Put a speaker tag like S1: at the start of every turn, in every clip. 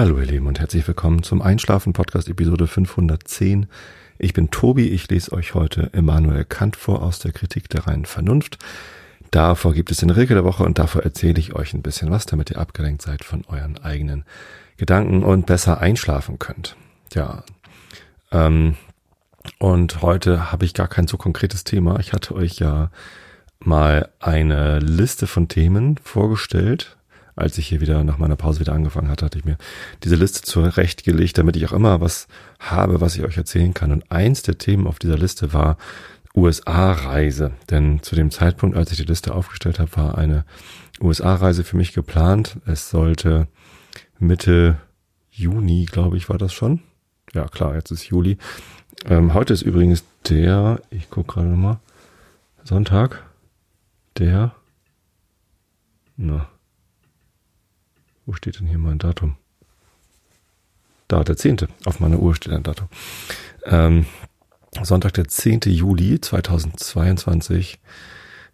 S1: Hallo ihr Lieben und herzlich willkommen zum Einschlafen Podcast Episode 510. Ich bin Tobi, ich lese euch heute Immanuel Kant vor aus der Kritik der reinen Vernunft. Davor gibt es den Regel der Woche und davor erzähle ich euch ein bisschen was, damit ihr abgelenkt seid von euren eigenen Gedanken und besser einschlafen könnt. Ja, ähm, und heute habe ich gar kein so konkretes Thema. Ich hatte euch ja mal eine Liste von Themen vorgestellt, als ich hier wieder nach meiner Pause wieder angefangen hatte, hatte ich mir diese Liste zurechtgelegt, damit ich auch immer was habe, was ich euch erzählen kann. Und eins der Themen auf dieser Liste war USA-Reise. Denn zu dem Zeitpunkt, als ich die Liste aufgestellt habe, war eine USA-Reise für mich geplant. Es sollte Mitte Juni, glaube ich, war das schon. Ja, klar, jetzt ist Juli. Ähm, heute ist übrigens der, ich gucke gerade nochmal, Sonntag, der, na, wo steht denn hier mein Datum? Da, der 10. Auf meiner Uhr steht ein Datum. Ähm, Sonntag, der 10. Juli 2022.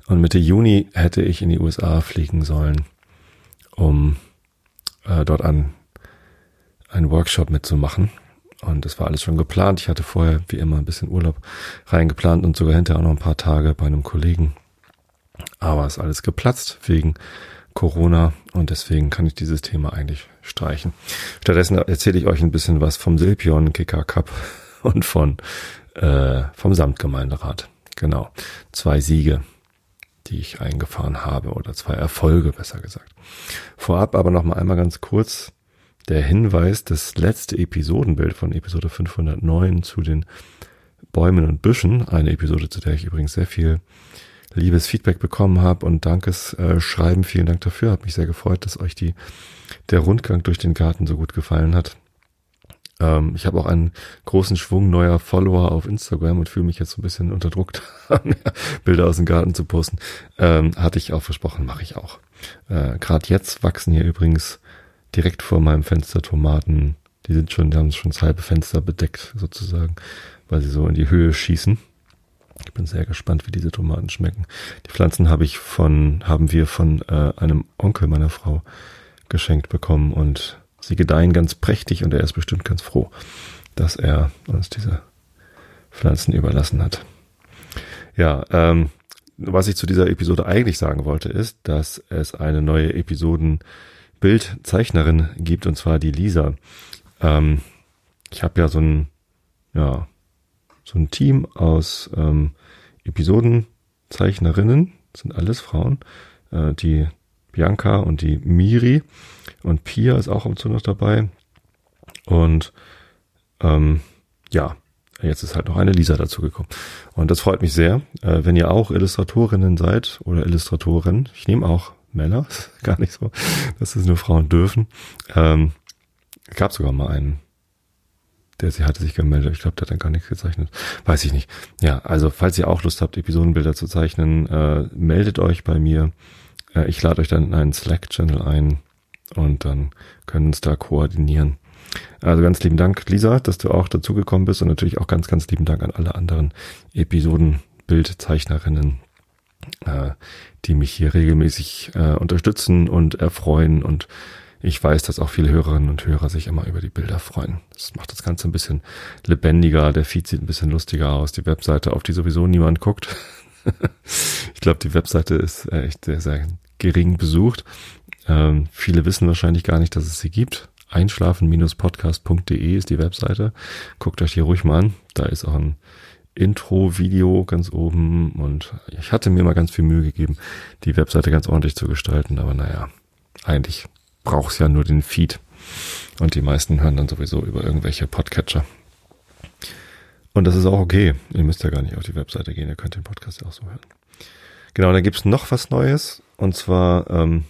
S1: Und Mitte Juni hätte ich in die USA fliegen sollen, um äh, dort an einen Workshop mitzumachen. Und das war alles schon geplant. Ich hatte vorher wie immer ein bisschen Urlaub reingeplant und sogar hinterher auch noch ein paar Tage bei einem Kollegen. Aber ist alles geplatzt wegen Corona und deswegen kann ich dieses Thema eigentlich streichen. Stattdessen erzähle ich euch ein bisschen was vom Silpion Kicker Cup und von äh, vom Samtgemeinderat. Genau, zwei Siege, die ich eingefahren habe oder zwei Erfolge besser gesagt. Vorab aber noch mal einmal ganz kurz der Hinweis, das letzte Episodenbild von Episode 509 zu den Bäumen und Büschen, eine Episode, zu der ich übrigens sehr viel liebes Feedback bekommen habe und Dankesschreiben. Äh, Vielen Dank dafür. Hat mich sehr gefreut, dass euch die, der Rundgang durch den Garten so gut gefallen hat. Ähm, ich habe auch einen großen Schwung neuer Follower auf Instagram und fühle mich jetzt so ein bisschen unter Druck, Bilder aus dem Garten zu posten. Ähm, hatte ich auch versprochen, mache ich auch. Äh, Gerade jetzt wachsen hier übrigens direkt vor meinem Fenster Tomaten. Die sind schon, die haben schon das halbe Fenster bedeckt sozusagen, weil sie so in die Höhe schießen. Ich bin sehr gespannt, wie diese Tomaten schmecken. Die Pflanzen habe ich von, haben wir von äh, einem Onkel meiner Frau geschenkt bekommen und sie gedeihen ganz prächtig und er ist bestimmt ganz froh, dass er uns diese Pflanzen überlassen hat. Ja, ähm, was ich zu dieser Episode eigentlich sagen wollte, ist, dass es eine neue Episoden-Bildzeichnerin gibt, und zwar die Lisa. Ähm, ich habe ja so ein, ja, so ein Team aus ähm, Episodenzeichnerinnen, sind alles Frauen, äh, die Bianca und die Miri und Pia ist auch und zu noch dabei. Und ähm, ja, jetzt ist halt noch eine Lisa dazugekommen. Und das freut mich sehr. Äh, wenn ihr auch Illustratorinnen seid oder Illustratoren, ich nehme auch Männer, gar nicht so, dass es nur Frauen dürfen. Ähm, gab sogar mal einen der sie hatte sich gemeldet. Ich glaube, der hat dann gar nichts gezeichnet. Weiß ich nicht. Ja, also falls ihr auch Lust habt, Episodenbilder zu zeichnen, äh, meldet euch bei mir. Äh, ich lade euch dann in einen Slack-Channel ein und dann können uns da koordinieren. Also ganz lieben Dank, Lisa, dass du auch dazugekommen bist und natürlich auch ganz, ganz lieben Dank an alle anderen Episodenbildzeichnerinnen, äh, die mich hier regelmäßig äh, unterstützen und erfreuen und ich weiß, dass auch viele Hörerinnen und Hörer sich immer über die Bilder freuen. Das macht das Ganze ein bisschen lebendiger. Der Feed sieht ein bisschen lustiger aus. Die Webseite, auf die sowieso niemand guckt. ich glaube, die Webseite ist echt sehr, sehr gering besucht. Ähm, viele wissen wahrscheinlich gar nicht, dass es sie gibt. Einschlafen-podcast.de ist die Webseite. Guckt euch hier ruhig mal an. Da ist auch ein Intro-Video ganz oben und ich hatte mir mal ganz viel Mühe gegeben, die Webseite ganz ordentlich zu gestalten, aber naja, eigentlich brauchst ja nur den Feed. Und die meisten hören dann sowieso über irgendwelche Podcatcher. Und das ist auch okay. Ihr müsst ja gar nicht auf die Webseite gehen, ihr könnt den Podcast ja auch so hören. Genau, dann gibt's noch was Neues. Und zwar, ähm,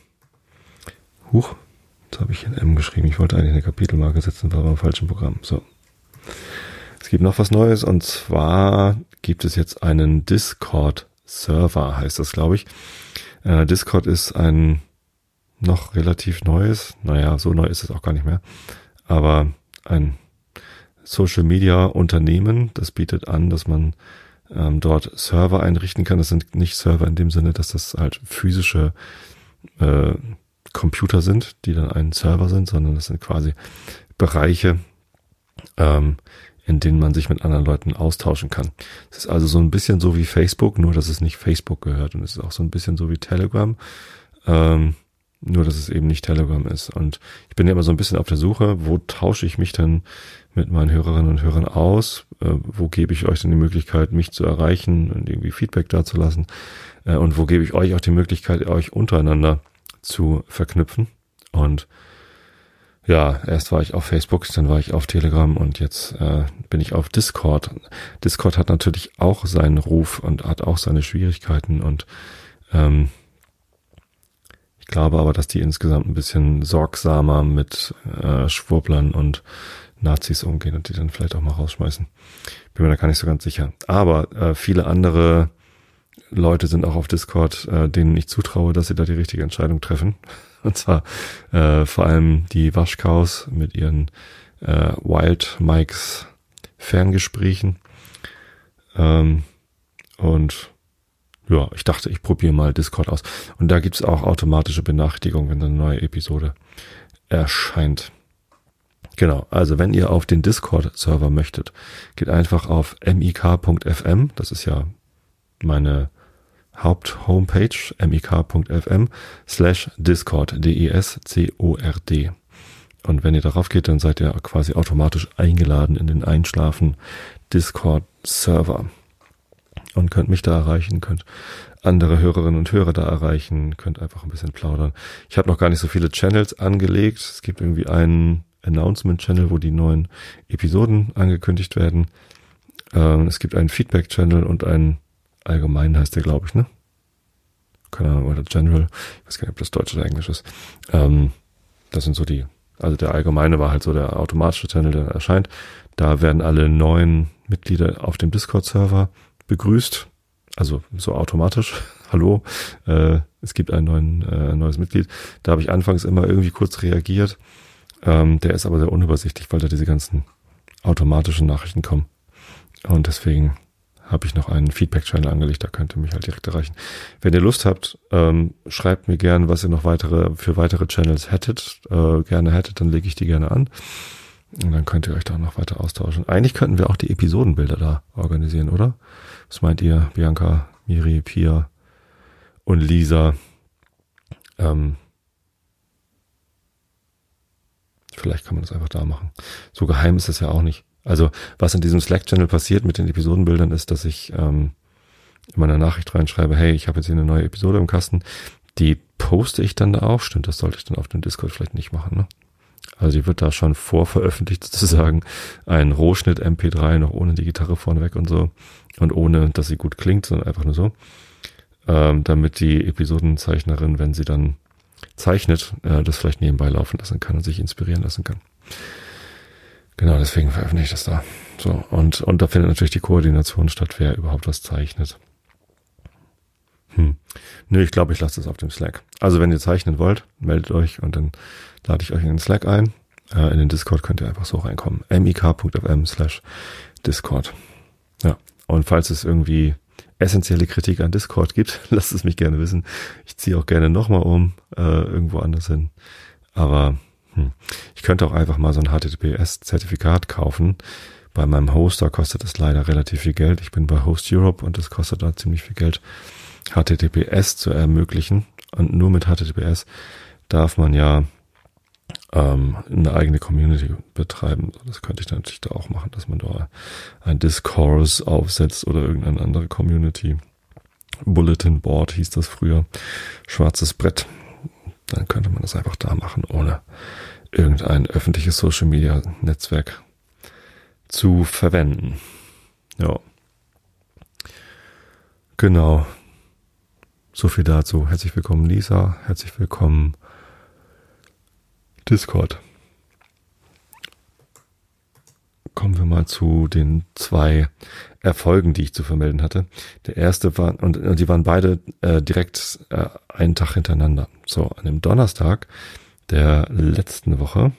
S1: huch, jetzt habe ich in M geschrieben. Ich wollte eigentlich eine Kapitelmarke setzen, war beim falschen Programm. So. Es gibt noch was Neues und zwar gibt es jetzt einen Discord-Server, heißt das, glaube ich. Äh, Discord ist ein noch relativ neues, naja, so neu ist es auch gar nicht mehr, aber ein Social Media Unternehmen, das bietet an, dass man ähm, dort Server einrichten kann. Das sind nicht Server in dem Sinne, dass das halt physische äh, Computer sind, die dann ein Server sind, sondern das sind quasi Bereiche, ähm, in denen man sich mit anderen Leuten austauschen kann. Es ist also so ein bisschen so wie Facebook, nur dass es nicht Facebook gehört und es ist auch so ein bisschen so wie Telegram, ähm, nur dass es eben nicht Telegram ist. Und ich bin ja immer so ein bisschen auf der Suche, wo tausche ich mich denn mit meinen Hörerinnen und Hörern aus? Äh, wo gebe ich euch denn die Möglichkeit, mich zu erreichen und irgendwie Feedback dazulassen? Äh, und wo gebe ich euch auch die Möglichkeit, euch untereinander zu verknüpfen? Und ja, erst war ich auf Facebook, dann war ich auf Telegram und jetzt äh, bin ich auf Discord. Discord hat natürlich auch seinen Ruf und hat auch seine Schwierigkeiten und ähm, ich glaube aber, dass die insgesamt ein bisschen sorgsamer mit äh, Schwurblern und Nazis umgehen und die dann vielleicht auch mal rausschmeißen. Bin mir da gar nicht so ganz sicher. Aber äh, viele andere Leute sind auch auf Discord, äh, denen ich zutraue, dass sie da die richtige Entscheidung treffen. Und zwar äh, vor allem die Waschkaus mit ihren äh, Wild Mikes Ferngesprächen. Ähm, und ja, ich dachte, ich probiere mal Discord aus. Und da gibt's auch automatische Benachrichtigungen, wenn eine neue Episode erscheint. Genau, also wenn ihr auf den Discord-Server möchtet, geht einfach auf mik.fm, das ist ja meine Haupt-Homepage mik.fm slash discord, D-E-S-C-O-R-D. Und wenn ihr darauf geht, dann seid ihr quasi automatisch eingeladen in den Einschlafen Discord Server und könnt mich da erreichen, könnt andere Hörerinnen und Hörer da erreichen, könnt einfach ein bisschen plaudern. Ich habe noch gar nicht so viele Channels angelegt. Es gibt irgendwie einen Announcement-Channel, wo die neuen Episoden angekündigt werden. Ähm, es gibt einen Feedback-Channel und einen allgemein heißt der, glaube ich, ne? Keine Ahnung, oder General. Ich weiß gar nicht, ob das Deutsch oder Englisch ist. Ähm, das sind so die, also der allgemeine war halt so der automatische Channel, der erscheint. Da werden alle neuen Mitglieder auf dem Discord-Server begrüßt. Also so automatisch. Hallo, äh, es gibt ein neuen, äh, neues Mitglied. Da habe ich anfangs immer irgendwie kurz reagiert. Ähm, der ist aber sehr unübersichtlich, weil da diese ganzen automatischen Nachrichten kommen. Und deswegen habe ich noch einen Feedback-Channel angelegt, da könnt ihr mich halt direkt erreichen. Wenn ihr Lust habt, ähm, schreibt mir gern, was ihr noch weitere für weitere Channels hättet, äh, gerne hättet, dann lege ich die gerne an. Und dann könnt ihr euch da noch weiter austauschen. Eigentlich könnten wir auch die Episodenbilder da organisieren, oder? Was meint ihr, Bianca, Miri, Pia und Lisa? Ähm, vielleicht kann man das einfach da machen. So geheim ist es ja auch nicht. Also was in diesem Slack-Channel passiert mit den Episodenbildern ist, dass ich ähm, in meiner Nachricht reinschreibe, hey, ich habe jetzt hier eine neue Episode im Kasten. Die poste ich dann da auch. Stimmt, das sollte ich dann auf dem Discord vielleicht nicht machen, ne? Also die wird da schon vorveröffentlicht sozusagen. Ein Rohschnitt MP3, noch ohne die Gitarre vorneweg und so. Und ohne, dass sie gut klingt, sondern einfach nur so. Ähm, damit die Episodenzeichnerin, wenn sie dann zeichnet, äh, das vielleicht nebenbei laufen lassen kann und sich inspirieren lassen kann. Genau, deswegen veröffentliche ich das da. So, und, und da findet natürlich die Koordination statt, wer überhaupt was zeichnet. Hm. Nö, ich glaube, ich lasse das auf dem Slack. Also wenn ihr zeichnen wollt, meldet euch und dann lade ich euch in den Slack ein. Äh, in den Discord könnt ihr einfach so reinkommen. mik.fm slash Discord. Ja. Und falls es irgendwie essentielle Kritik an Discord gibt, lasst es mich gerne wissen. Ich ziehe auch gerne nochmal um, äh, irgendwo anders hin. Aber hm. Ich könnte auch einfach mal so ein HTTPS-Zertifikat kaufen. Bei meinem Hoster kostet das leider relativ viel Geld. Ich bin bei Host Europe und das kostet da ziemlich viel Geld, HTTPS zu ermöglichen. Und nur mit HTTPS darf man ja ähm, eine eigene Community betreiben. Das könnte ich natürlich da auch machen, dass man da ein Discourse aufsetzt oder irgendeine andere Community. Bulletin Board hieß das früher. Schwarzes Brett. Dann könnte man das einfach da machen, ohne irgendein öffentliches Social Media Netzwerk zu verwenden. Ja. Genau. So viel dazu. Herzlich willkommen, Lisa. Herzlich willkommen, Discord. Kommen wir mal zu den zwei Erfolgen, die ich zu vermelden hatte. Der erste war, und, und die waren beide äh, direkt äh, einen Tag hintereinander. So, an dem Donnerstag der letzten Woche,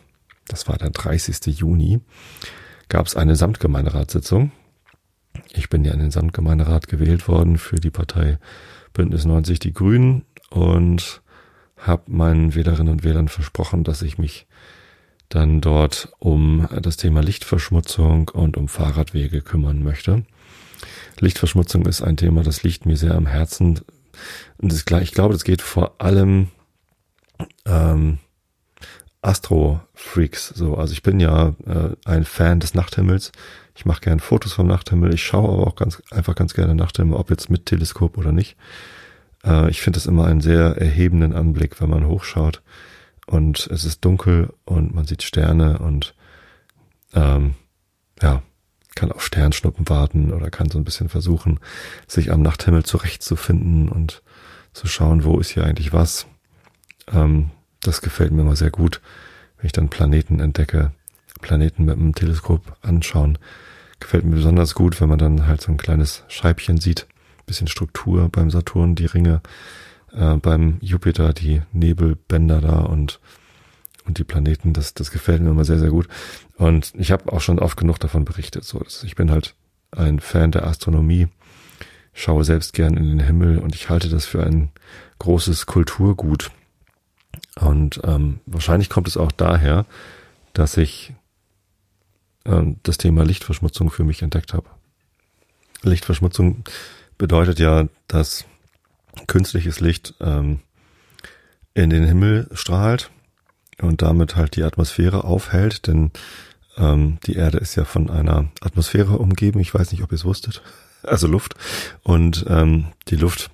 S1: das war der 30. Juni, gab es eine Samtgemeinderatssitzung. Ich bin ja in den Samtgemeinderat gewählt worden für die Partei Bündnis 90 Die Grünen und habe meinen Wählerinnen und Wählern versprochen, dass ich mich dann dort um das Thema Lichtverschmutzung und um Fahrradwege kümmern möchte. Lichtverschmutzung ist ein Thema, das liegt mir sehr am Herzen. Und das, ich glaube, das geht vor allem ähm, Astro-Freaks so. Also ich bin ja äh, ein Fan des Nachthimmels. Ich mache gerne Fotos vom Nachthimmel. Ich schaue aber auch ganz einfach ganz gerne Nachthimmel, ob jetzt mit Teleskop oder nicht. Äh, ich finde es immer einen sehr erhebenden Anblick, wenn man hochschaut und es ist dunkel und man sieht Sterne und ähm, ja, kann auf Sternschnuppen warten oder kann so ein bisschen versuchen, sich am Nachthimmel zurechtzufinden und zu schauen, wo ist hier eigentlich was. Ähm, das gefällt mir immer sehr gut, wenn ich dann Planeten entdecke, Planeten mit einem Teleskop anschauen. Gefällt mir besonders gut, wenn man dann halt so ein kleines Scheibchen sieht, bisschen Struktur beim Saturn, die Ringe, äh, beim Jupiter die Nebelbänder da und und die Planeten, das, das gefällt mir immer sehr, sehr gut. Und ich habe auch schon oft genug davon berichtet. So, ich bin halt ein Fan der Astronomie, schaue selbst gern in den Himmel und ich halte das für ein großes Kulturgut. Und ähm, wahrscheinlich kommt es auch daher, dass ich ähm, das Thema Lichtverschmutzung für mich entdeckt habe. Lichtverschmutzung bedeutet ja, dass künstliches Licht ähm, in den Himmel strahlt und damit halt die Atmosphäre aufhält, denn ähm, die Erde ist ja von einer Atmosphäre umgeben. Ich weiß nicht, ob ihr es wusstet. Also Luft. Und ähm, die Luft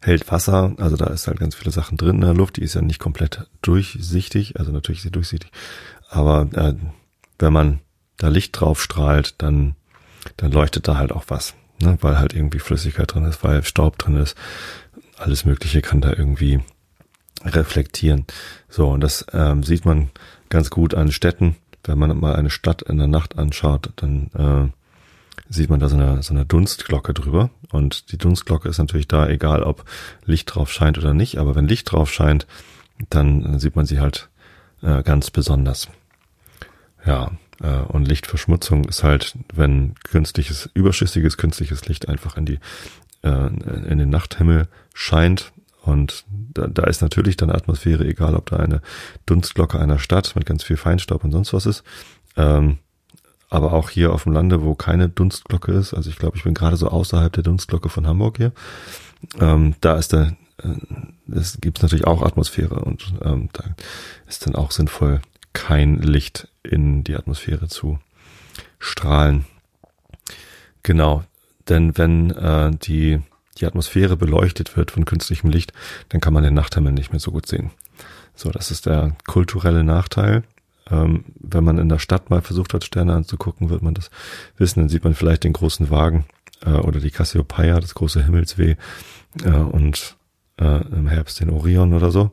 S1: hält Wasser, also da ist halt ganz viele Sachen drin in der Luft, die ist ja nicht komplett durchsichtig, also natürlich ist sie durchsichtig, aber äh, wenn man da Licht drauf strahlt, dann, dann leuchtet da halt auch was ne? weil halt irgendwie Flüssigkeit drin ist, weil Staub drin ist. Alles Mögliche kann da irgendwie reflektieren. So, und das ähm, sieht man ganz gut an Städten. Wenn man mal eine Stadt in der Nacht anschaut, dann äh, sieht man da so eine, so eine Dunstglocke drüber. Und die Dunstglocke ist natürlich da, egal ob Licht drauf scheint oder nicht. Aber wenn Licht drauf scheint, dann sieht man sie halt äh, ganz besonders. Ja, und Lichtverschmutzung ist halt, wenn künstliches, überschüssiges künstliches Licht einfach in die, äh, in den Nachthimmel scheint. Und da, da ist natürlich dann Atmosphäre, egal ob da eine Dunstglocke einer Stadt mit ganz viel Feinstaub und sonst was ist. Ähm, aber auch hier auf dem Lande, wo keine Dunstglocke ist, also ich glaube, ich bin gerade so außerhalb der Dunstglocke von Hamburg hier, ähm, da ist der, äh, es gibt natürlich auch Atmosphäre und ähm, da ist dann auch sinnvoll, kein Licht in die Atmosphäre zu strahlen. Genau, denn wenn äh, die, die Atmosphäre beleuchtet wird von künstlichem Licht, dann kann man den Nachthimmel nicht mehr so gut sehen. So, das ist der kulturelle Nachteil. Ähm, wenn man in der Stadt mal versucht hat, Sterne anzugucken, wird man das wissen. Dann sieht man vielleicht den großen Wagen äh, oder die Cassiopeia, das große Himmelsweh äh, und äh, im Herbst den Orion oder so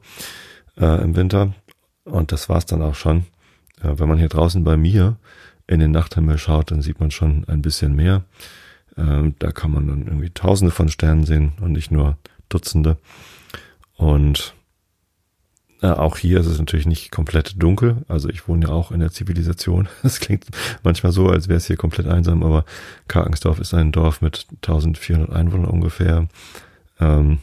S1: äh, im Winter. Und das war's dann auch schon. Ja, wenn man hier draußen bei mir in den Nachthimmel schaut, dann sieht man schon ein bisschen mehr. Ähm, da kann man dann irgendwie Tausende von Sternen sehen und nicht nur Dutzende. Und äh, auch hier ist es natürlich nicht komplett dunkel. Also ich wohne ja auch in der Zivilisation. Das klingt manchmal so, als wäre es hier komplett einsam, aber Karkensdorf ist ein Dorf mit 1400 Einwohnern ungefähr. Ähm,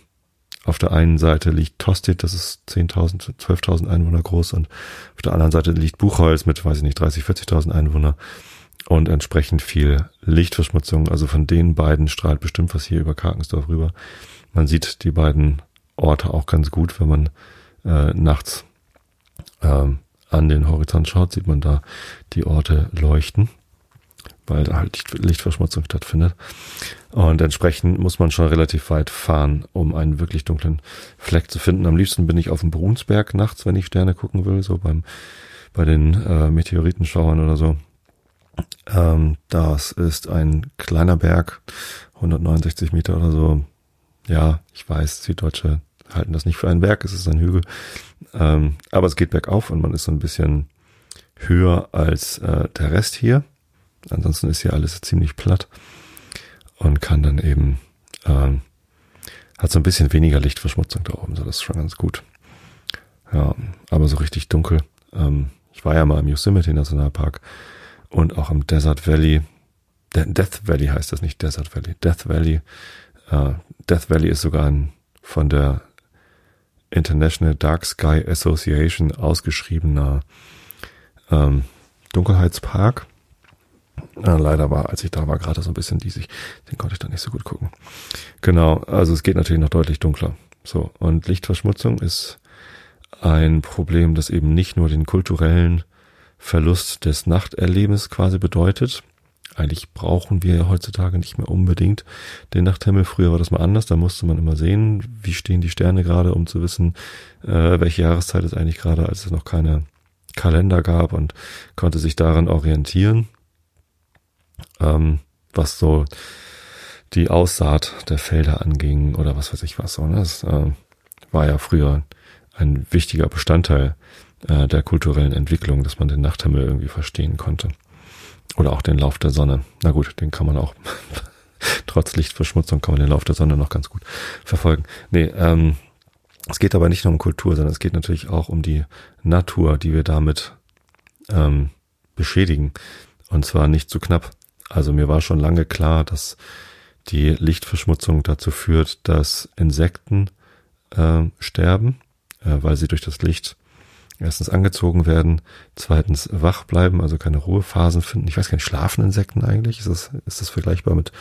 S1: auf der einen Seite liegt Tosted, das ist 10.000, 12.000 Einwohner groß und auf der anderen Seite liegt Buchholz mit, weiß ich nicht, 30, 40.000 Einwohner und entsprechend viel Lichtverschmutzung. Also von den beiden strahlt bestimmt was hier über Karkensdorf rüber. Man sieht die beiden Orte auch ganz gut, wenn man äh, nachts äh, an den Horizont schaut, sieht man da die Orte leuchten weil da halt Lichtverschmutzung stattfindet. Und entsprechend muss man schon relativ weit fahren, um einen wirklich dunklen Fleck zu finden. Am liebsten bin ich auf dem Brunsberg nachts, wenn ich Sterne gucken will, so beim bei den äh, Meteoritenschauern oder so. Ähm, das ist ein kleiner Berg, 169 Meter oder so. Ja, ich weiß, die Deutsche halten das nicht für einen Berg, es ist ein Hügel. Ähm, aber es geht bergauf und man ist so ein bisschen höher als äh, der Rest hier. Ansonsten ist hier alles ziemlich platt und kann dann eben, ähm, hat so ein bisschen weniger Lichtverschmutzung da oben, so das ist schon ganz gut. Ja, aber so richtig dunkel. Ähm, ich war ja mal im Yosemite Nationalpark und auch im Desert Valley. De Death Valley heißt das nicht Desert Valley. Death Valley. Äh, Death Valley ist sogar ein, von der International Dark Sky Association ausgeschriebener ähm, Dunkelheitspark. Äh, leider war, als ich da war, gerade so ein bisschen diesig. Den konnte ich da nicht so gut gucken. Genau, also es geht natürlich noch deutlich dunkler. So, und Lichtverschmutzung ist ein Problem, das eben nicht nur den kulturellen Verlust des Nachterlebens quasi bedeutet. Eigentlich brauchen wir heutzutage nicht mehr unbedingt den Nachthimmel. Früher war das mal anders. Da musste man immer sehen, wie stehen die Sterne gerade, um zu wissen, äh, welche Jahreszeit ist eigentlich gerade, als es noch keine Kalender gab und konnte sich daran orientieren, ähm, was so die Aussaat der Felder anging oder was weiß ich was. So, ne? Das äh, war ja früher ein wichtiger Bestandteil äh, der kulturellen Entwicklung, dass man den Nachthimmel irgendwie verstehen konnte. Oder auch den Lauf der Sonne. Na gut, den kann man auch, trotz Lichtverschmutzung kann man den Lauf der Sonne noch ganz gut verfolgen. Nee, ähm, es geht aber nicht nur um Kultur, sondern es geht natürlich auch um die Natur, die wir damit ähm, beschädigen. Und zwar nicht zu knapp. Also mir war schon lange klar, dass die Lichtverschmutzung dazu führt, dass Insekten äh, sterben, äh, weil sie durch das Licht erstens angezogen werden, zweitens wach bleiben, also keine Ruhephasen finden. Ich weiß gar nicht, schlafen Insekten eigentlich? Ist das, ist das vergleichbar mit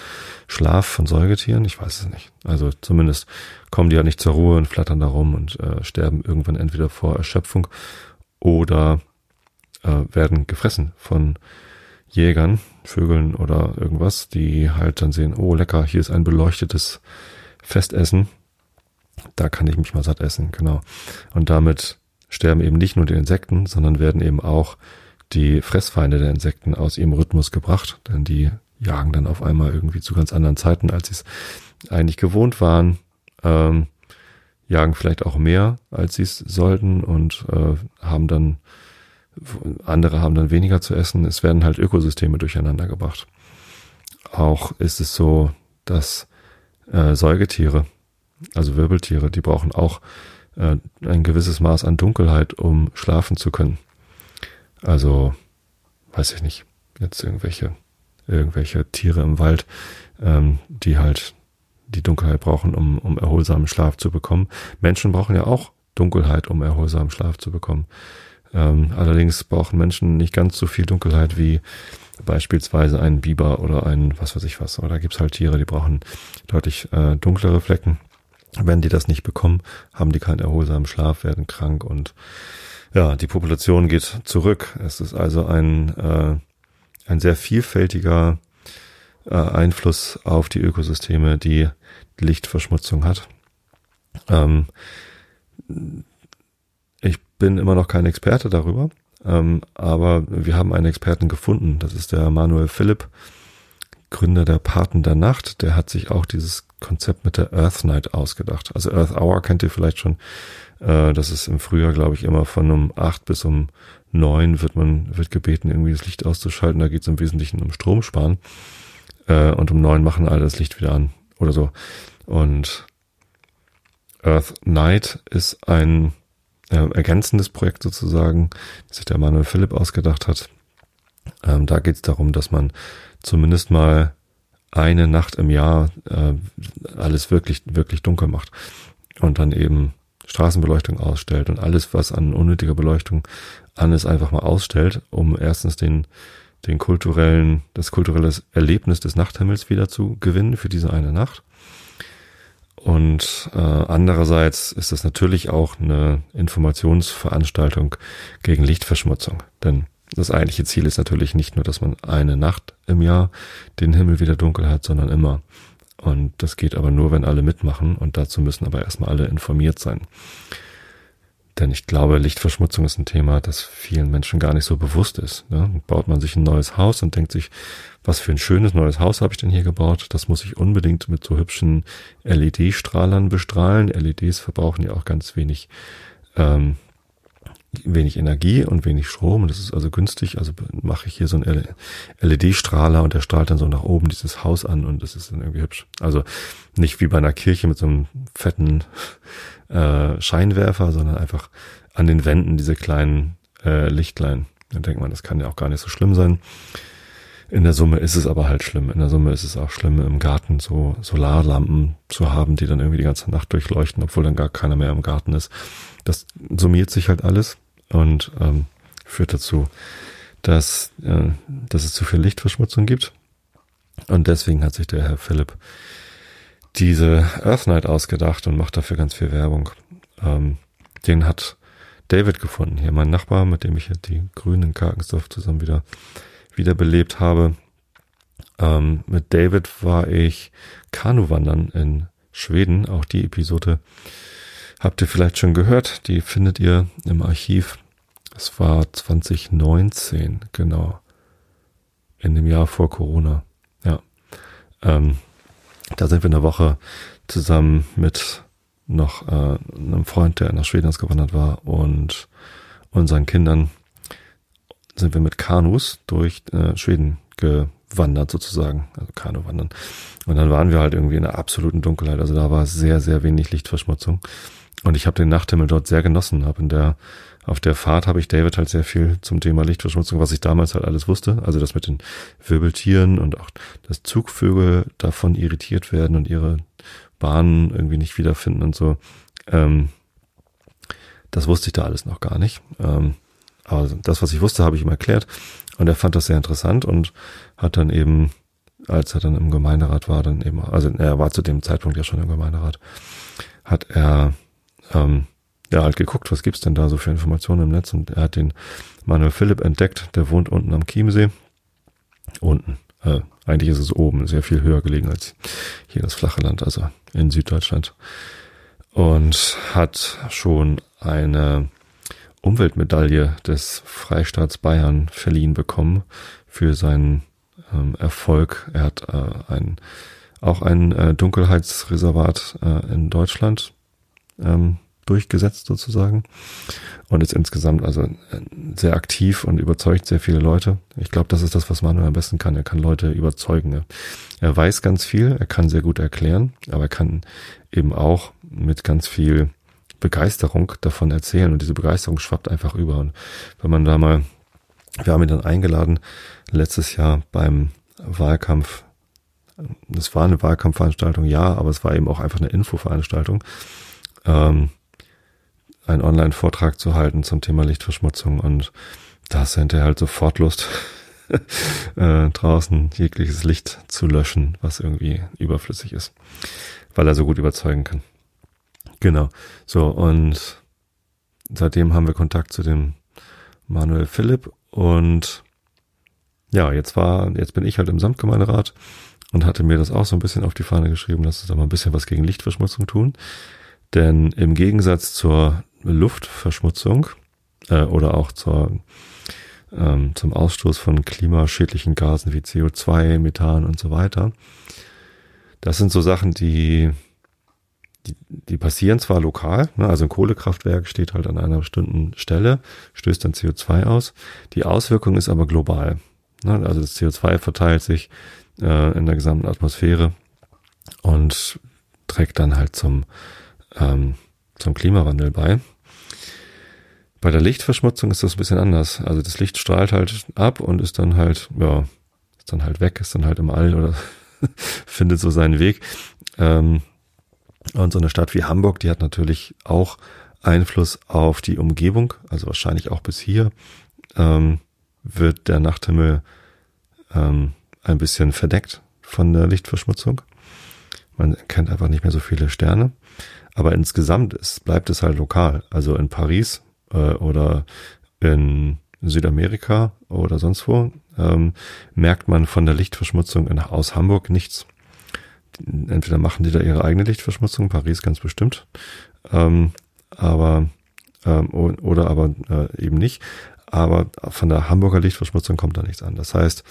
S1: Schlaf von Säugetieren? Ich weiß es nicht. Also zumindest kommen die ja nicht zur Ruhe und flattern da rum und äh, sterben irgendwann entweder vor Erschöpfung oder äh, werden gefressen von Jägern, Vögeln oder irgendwas, die halt dann sehen, oh lecker, hier ist ein beleuchtetes Festessen. Da kann ich mich mal satt essen, genau. Und damit sterben eben nicht nur die Insekten, sondern werden eben auch die Fressfeinde der Insekten aus ihrem Rhythmus gebracht, denn die jagen dann auf einmal irgendwie zu ganz anderen Zeiten, als sie es eigentlich gewohnt waren, ähm, jagen vielleicht auch mehr, als sie es sollten und äh, haben dann andere haben dann weniger zu essen. Es werden halt Ökosysteme durcheinander gebracht. Auch ist es so, dass äh, Säugetiere, also Wirbeltiere, die brauchen auch äh, ein gewisses Maß an Dunkelheit, um schlafen zu können. Also, weiß ich nicht, jetzt irgendwelche, irgendwelche Tiere im Wald, ähm, die halt die Dunkelheit brauchen, um, um erholsamen Schlaf zu bekommen. Menschen brauchen ja auch Dunkelheit, um erholsamen Schlaf zu bekommen. Ähm, allerdings brauchen Menschen nicht ganz so viel Dunkelheit wie beispielsweise ein Biber oder ein was weiß ich was. Oder da gibt's halt Tiere, die brauchen deutlich äh, dunklere Flecken. Wenn die das nicht bekommen, haben die keinen erholsamen Schlaf, werden krank und ja, die Population geht zurück. Es ist also ein, äh, ein sehr vielfältiger äh, Einfluss auf die Ökosysteme, die Lichtverschmutzung hat. Ähm, bin immer noch kein Experte darüber, ähm, aber wir haben einen Experten gefunden. Das ist der Manuel Philipp, Gründer der Paten der Nacht. Der hat sich auch dieses Konzept mit der Earth Night ausgedacht. Also Earth Hour kennt ihr vielleicht schon. Äh, das ist im Frühjahr, glaube ich, immer von um acht bis um neun wird man, wird gebeten, irgendwie das Licht auszuschalten. Da geht es im Wesentlichen um Stromsparen. Äh, und um neun machen alle das Licht wieder an oder so. Und Earth Night ist ein äh, ergänzendes Projekt sozusagen, das sich der Manuel Philipp ausgedacht hat. Ähm, da geht es darum, dass man zumindest mal eine Nacht im Jahr äh, alles wirklich, wirklich dunkel macht und dann eben Straßenbeleuchtung ausstellt und alles, was an unnötiger Beleuchtung an ist, einfach mal ausstellt, um erstens den, den kulturellen, das kulturelle Erlebnis des Nachthimmels wieder zu gewinnen für diese eine Nacht. Und äh, andererseits ist das natürlich auch eine Informationsveranstaltung gegen Lichtverschmutzung. Denn das eigentliche Ziel ist natürlich nicht nur, dass man eine Nacht im Jahr den Himmel wieder dunkel hat, sondern immer. Und das geht aber nur, wenn alle mitmachen. Und dazu müssen aber erstmal alle informiert sein. Denn ich glaube, Lichtverschmutzung ist ein Thema, das vielen Menschen gar nicht so bewusst ist. Ne? Baut man sich ein neues Haus und denkt sich, was für ein schönes neues Haus habe ich denn hier gebaut? Das muss ich unbedingt mit so hübschen LED-Strahlern bestrahlen. LEDs verbrauchen ja auch ganz wenig ähm, wenig Energie und wenig Strom und das ist also günstig. Also mache ich hier so einen LED-Strahler und der strahlt dann so nach oben dieses Haus an und das ist dann irgendwie hübsch. Also nicht wie bei einer Kirche mit so einem fetten äh, Scheinwerfer, sondern einfach an den Wänden diese kleinen äh, Lichtlein. Dann denkt man, das kann ja auch gar nicht so schlimm sein. In der Summe ist es aber halt schlimm. In der Summe ist es auch schlimm, im Garten so Solarlampen zu haben, die dann irgendwie die ganze Nacht durchleuchten, obwohl dann gar keiner mehr im Garten ist. Das summiert sich halt alles und ähm, führt dazu, dass, äh, dass es zu viel Lichtverschmutzung gibt. Und deswegen hat sich der Herr Philipp diese Earth Night ausgedacht und macht dafür ganz viel Werbung. Ähm, den hat David gefunden, hier mein Nachbar, mit dem ich die Grünen Karkensdorf zusammen wieder wiederbelebt habe. Ähm, mit David war ich Kanuwandern in Schweden. Auch die Episode habt ihr vielleicht schon gehört. Die findet ihr im Archiv. Es war 2019, genau. In dem Jahr vor Corona. Ja. Ähm, da sind wir eine Woche zusammen mit noch äh, einem Freund, der nach Schweden ausgewandert war und unseren Kindern sind wir mit Kanus durch äh, Schweden gewandert sozusagen, also Kanu wandern. Und dann waren wir halt irgendwie in der absoluten Dunkelheit. Also da war sehr, sehr wenig Lichtverschmutzung. Und ich habe den Nachthimmel dort sehr genossen. Hab in der auf der Fahrt habe ich David halt sehr viel zum Thema Lichtverschmutzung, was ich damals halt alles wusste. Also das mit den Wirbeltieren und auch, dass Zugvögel davon irritiert werden und ihre Bahnen irgendwie nicht wiederfinden und so. Ähm, das wusste ich da alles noch gar nicht. Ähm, aber das, was ich wusste, habe ich ihm erklärt. Und er fand das sehr interessant und hat dann eben, als er dann im Gemeinderat war, dann eben, also er war zu dem Zeitpunkt ja schon im Gemeinderat, hat er ähm, ja halt geguckt, was gibt's denn da so für Informationen im Netz und er hat den Manuel Philipp entdeckt, der wohnt unten am Chiemsee. Unten. Äh, eigentlich ist es oben, sehr viel höher gelegen als hier das flache Land, also in Süddeutschland. Und hat schon eine Umweltmedaille des Freistaats Bayern verliehen bekommen für seinen ähm, Erfolg. Er hat äh, ein, auch ein äh, Dunkelheitsreservat äh, in Deutschland ähm, durchgesetzt sozusagen und ist insgesamt also äh, sehr aktiv und überzeugt sehr viele Leute. Ich glaube, das ist das, was Manuel am besten kann. Er kann Leute überzeugen. Er weiß ganz viel, er kann sehr gut erklären, aber er kann eben auch mit ganz viel Begeisterung davon erzählen und diese Begeisterung schwappt einfach über. Und wenn man da mal, wir haben ihn dann eingeladen, letztes Jahr beim Wahlkampf, das war eine Wahlkampfveranstaltung, ja, aber es war eben auch einfach eine Infoveranstaltung, ähm, einen Online-Vortrag zu halten zum Thema Lichtverschmutzung und da ist hinterher halt sofort Lust, äh, draußen jegliches Licht zu löschen, was irgendwie überflüssig ist, weil er so gut überzeugen kann. Genau. So, und seitdem haben wir Kontakt zu dem Manuel Philipp und ja, jetzt war, jetzt bin ich halt im Samtgemeinderat und hatte mir das auch so ein bisschen auf die Fahne geschrieben, lass uns da mal ein bisschen was gegen Lichtverschmutzung tun. Denn im Gegensatz zur Luftverschmutzung äh, oder auch zur, ähm, zum Ausstoß von klimaschädlichen Gasen wie CO2, Methan und so weiter, das sind so Sachen, die die, die passieren zwar lokal, ne, also ein Kohlekraftwerk steht halt an einer bestimmten Stelle, stößt dann CO2 aus. Die Auswirkung ist aber global. Ne, also das CO2 verteilt sich äh, in der gesamten Atmosphäre und trägt dann halt zum, ähm, zum Klimawandel bei. Bei der Lichtverschmutzung ist das ein bisschen anders. Also das Licht strahlt halt ab und ist dann halt, ja, ist dann halt weg, ist dann halt im All oder findet so seinen Weg. Ähm, und so eine Stadt wie Hamburg, die hat natürlich auch Einfluss auf die Umgebung, also wahrscheinlich auch bis hier ähm, wird der Nachthimmel ähm, ein bisschen verdeckt von der Lichtverschmutzung. Man kennt einfach nicht mehr so viele Sterne. Aber insgesamt ist, bleibt es halt lokal. Also in Paris äh, oder in Südamerika oder sonst wo ähm, merkt man von der Lichtverschmutzung in, aus Hamburg nichts entweder machen die da ihre eigene Lichtverschmutzung, Paris ganz bestimmt, ähm, aber ähm, oder aber äh, eben nicht. Aber von der Hamburger Lichtverschmutzung kommt da nichts an. Das heißt,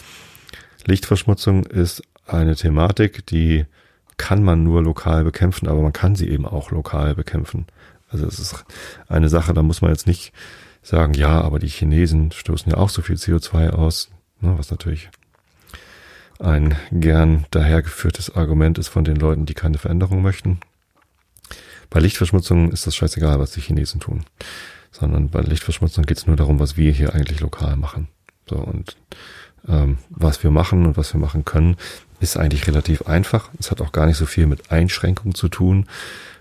S1: Lichtverschmutzung ist eine Thematik, die kann man nur lokal bekämpfen, aber man kann sie eben auch lokal bekämpfen. Also es ist eine Sache, da muss man jetzt nicht sagen, ja, aber die Chinesen stoßen ja auch so viel CO2 aus, ne, was natürlich ein gern dahergeführtes Argument ist von den Leuten, die keine Veränderung möchten. Bei Lichtverschmutzung ist das scheißegal, was die Chinesen tun, sondern bei Lichtverschmutzung geht es nur darum, was wir hier eigentlich lokal machen. So und Ähm, was wir machen und was wir machen können, ist eigentlich relativ einfach. Es hat auch gar nicht so viel mit Einschränkungen zu tun.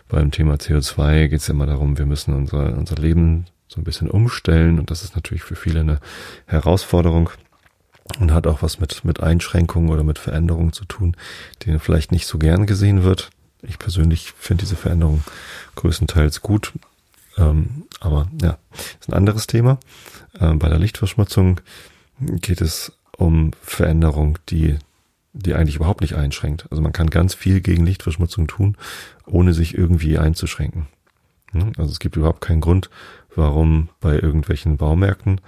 S1: Beim Thema CO2 geht es immer darum, wir müssen unser, unser Leben so ein bisschen umstellen und das ist natürlich für viele eine Herausforderung und hat auch was mit, mit Einschränkungen oder mit Veränderungen zu tun, die vielleicht nicht so gern gesehen wird. Ich persönlich finde diese Veränderung größtenteils gut, ähm, aber ja, ist ein anderes Thema. Ähm, bei der Lichtverschmutzung geht es um Veränderung, die die eigentlich überhaupt nicht einschränkt. Also man kann ganz viel gegen Lichtverschmutzung tun, ohne sich irgendwie einzuschränken. Also es gibt überhaupt keinen Grund, warum bei irgendwelchen Baumärkten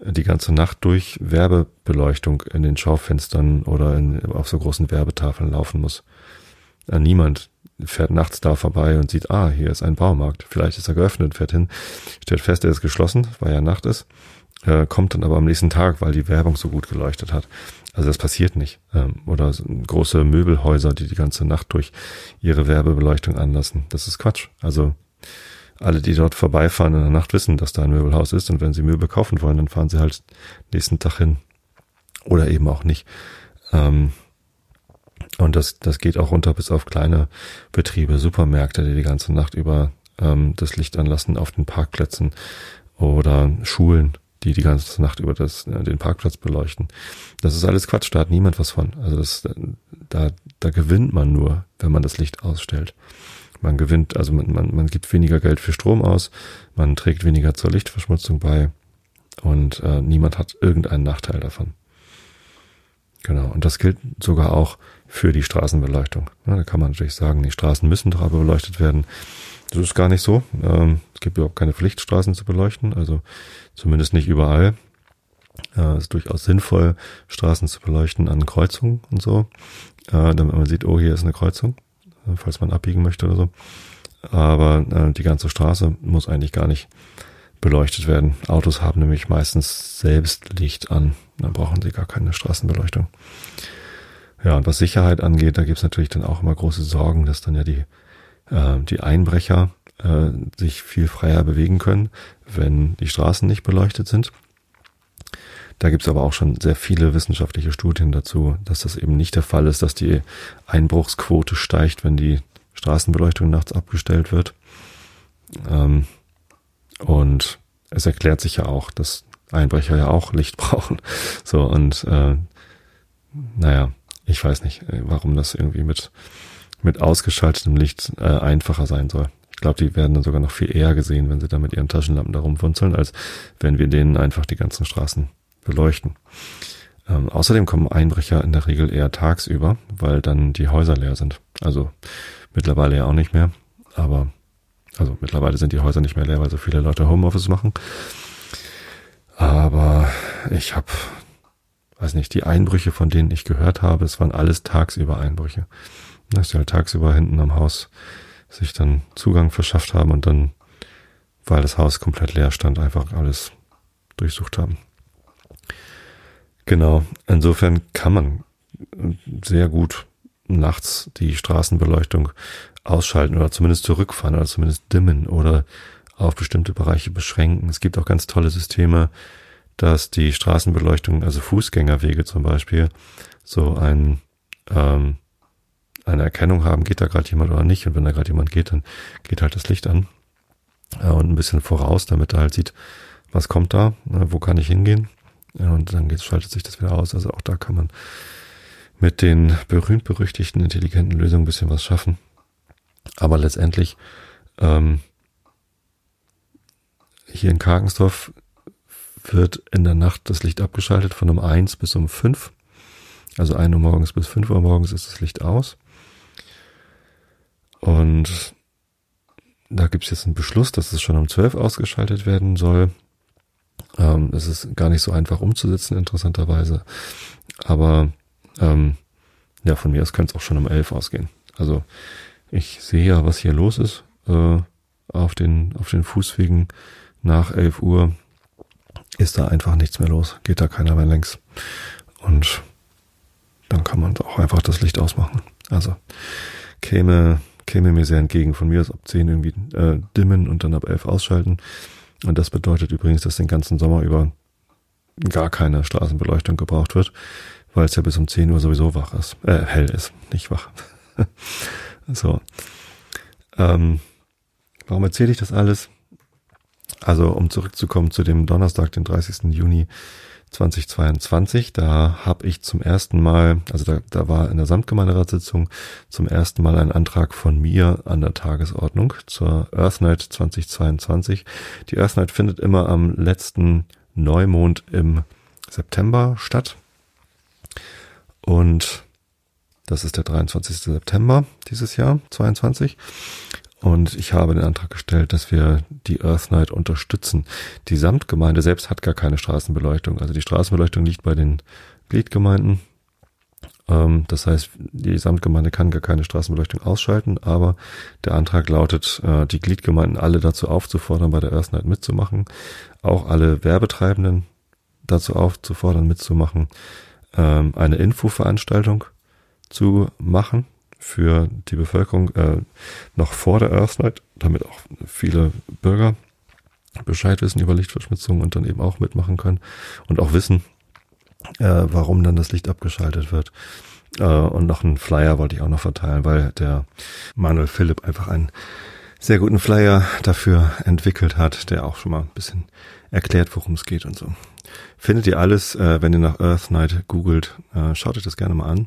S1: die ganze Nacht durch Werbebeleuchtung in den Schaufenstern oder in, auf so großen Werbetafeln laufen muss. Niemand fährt nachts da vorbei und sieht, ah, hier ist ein Baumarkt. Vielleicht ist er geöffnet, fährt hin, stellt fest, er ist geschlossen, weil ja Nacht ist, äh, kommt dann aber am nächsten Tag, weil die Werbung so gut geleuchtet hat. Also das passiert nicht. Ähm, oder große Möbelhäuser, die die ganze Nacht durch ihre Werbebeleuchtung anlassen. Das ist Quatsch. Also alle, die dort vorbeifahren in der Nacht, wissen, dass da ein Möbelhaus ist. Und wenn sie Möbel kaufen wollen, dann fahren sie halt nächsten Tag hin. Oder eben auch nicht. Ähm, und das, das geht auch runter bis auf kleine Betriebe, Supermärkte, die die ganze Nacht über ähm, das Licht anlassen auf den Parkplätzen oder Schulen, die die ganze Nacht über das, den Parkplatz beleuchten. Das ist alles Quatsch, da hat niemand was von. Also das, da, da gewinnt man nur, wenn man das Licht ausstellt. Man gewinnt, also man, man, man gibt weniger Geld für Strom aus, man trägt weniger zur Lichtverschmutzung bei und äh, niemand hat irgendeinen Nachteil davon. Genau, und das gilt sogar auch für die Straßenbeleuchtung. Ja, da kann man natürlich sagen, die Straßen müssen doch aber beleuchtet werden. Das ist gar nicht so. Ähm, es gibt überhaupt keine Pflicht, Straßen zu beleuchten, also zumindest nicht überall. Äh, es ist durchaus sinnvoll, Straßen zu beleuchten an Kreuzungen und so, äh, damit man sieht, oh, hier ist eine Kreuzung, äh, falls man abbiegen möchte oder so. Aber äh, die ganze Straße muss eigentlich gar nicht beleuchtet werden. Autos haben nämlich meistens selbst Licht an. Dann brauchen sie gar keine Straßenbeleuchtung. Ja, und was Sicherheit angeht, da gibt's natürlich dann auch immer große Sorgen, dass dann ja die, äh, die Einbrecher äh, sich viel freier bewegen können, wenn die Straßen nicht beleuchtet sind. Da gibt's aber auch schon sehr viele wissenschaftliche Studien dazu, dass das eben nicht der Fall ist, dass die Einbruchsquote steigt, wenn die Straßenbeleuchtung nachts abgestellt wird. Ähm, und es erklärt sich ja auch, dass Einbrecher ja auch Licht brauchen. So, und äh, naja, ich weiß nicht, äh, warum das irgendwie mit, mit ausgeschaltetem Licht äh, einfacher sein soll. Ich glaube, die werden dann sogar noch viel eher gesehen, wenn sie da mit ihren Taschenlampen da rumfunzeln, als wenn wir denen einfach die ganzen Straßen beleuchten. Ähm, außerdem kommen Einbrecher in der Regel eher tagsüber, weil dann die Häuser leer sind. Also mittlerweile ja auch nicht mehr, aber also mittlerweile sind die Häuser nicht mehr leer, weil so viele Leute Homeoffice machen. Aber ich habe weiß nicht, die Einbrüche, von denen ich gehört habe, es waren alles tagsüber Einbrüche. Dass die halt tagsüber hinten am Haus sich dann Zugang verschafft haben und dann, weil das Haus komplett leer stand, einfach alles durchsucht haben. Genau, insofern kann man sehr gut nachts die Straßenbeleuchtung ausschalten oder zumindest zurückfahren oder zumindest dimmen oder auf bestimmte Bereiche beschränken. Es gibt auch ganz tolle Systeme, dass die Straßenbeleuchtung, also Fußgängerwege zum Beispiel, so ein, ähm, eine Erkennung haben, geht da gerade jemand oder nicht. Und wenn da gerade jemand geht, dann geht halt das Licht an äh, und ein bisschen voraus, damit er halt sieht, was kommt da, äh, wo kann ich hingehen. Und dann geht, schaltet sich das wieder aus. Also auch da kann man mit den berühmt-berüchtigten intelligenten Lösungen ein bisschen was schaffen. Aber letztendlich ähm, hier in Karkensdorf wird in der Nacht das Licht abgeschaltet von um eins bis um fünf. Also ein Uhr morgens bis fünf Uhr morgens ist das Licht aus. Und da gibt es jetzt einen Beschluss, dass es schon um zwölf ausgeschaltet werden soll. Ähm, das ist gar nicht so einfach umzusetzen, interessanterweise. Aber ähm, ja, von mir aus könnte es auch schon um elf ausgehen. Also ich sehe ja, was hier los ist äh, auf den auf den Fußwegen nach elf Uhr ist da einfach nichts mehr los, geht da keiner mehr längs. Und dann kann man auch einfach das Licht ausmachen. Also käme, käme mir sehr entgegen. Von mir aus ab 10 irgendwie äh, dimmen und dann ab 11 ausschalten. Und das bedeutet übrigens, dass den ganzen Sommer über gar keine Straßenbeleuchtung gebraucht wird, weil es ja bis um 10 Uhr sowieso wach ist, äh, hell ist, nicht wach. so. Ähm, warum erzähle ich das alles? Also, um zurückzukommen zu dem Donnerstag, den 30. Juni 2022, da habe ich zum ersten Mal, also da, da war in der Samtgemeinderatssitzung zum ersten Mal ein Antrag von mir an der Tagesordnung zur Earth Night 2022. Die Earth Night findet immer am letzten Neumond im September statt. Und das ist der 23. September dieses Jahr, 22. Und ich habe den Antrag gestellt, dass wir die Earth Night unterstützen. Die Samtgemeinde selbst hat gar keine Straßenbeleuchtung. Also die Straßenbeleuchtung liegt bei den Gliedgemeinden. Ähm, das heißt, die Samtgemeinde kann gar keine Straßenbeleuchtung ausschalten, aber der Antrag lautet, äh, die Gliedgemeinden alle dazu aufzufordern, bei der Earth Night mitzumachen. Auch alle Werbetreibenden dazu aufzufordern, mitzumachen, ähm, eine Infoveranstaltung zu machen für die Bevölkerung äh, noch vor der Earth Night, damit auch viele Bürger Bescheid wissen über Lichtverschmutzung und dann eben auch mitmachen können und auch wissen, äh, warum dann das Licht abgeschaltet wird. Äh, und noch einen Flyer wollte ich auch noch verteilen, weil der Manuel Philipp einfach einen sehr guten Flyer dafür entwickelt hat, der auch schon mal ein bisschen erklärt, worum es geht und so. Findet ihr alles, äh, wenn ihr nach Earth Night googelt, äh, schaut euch das gerne mal an.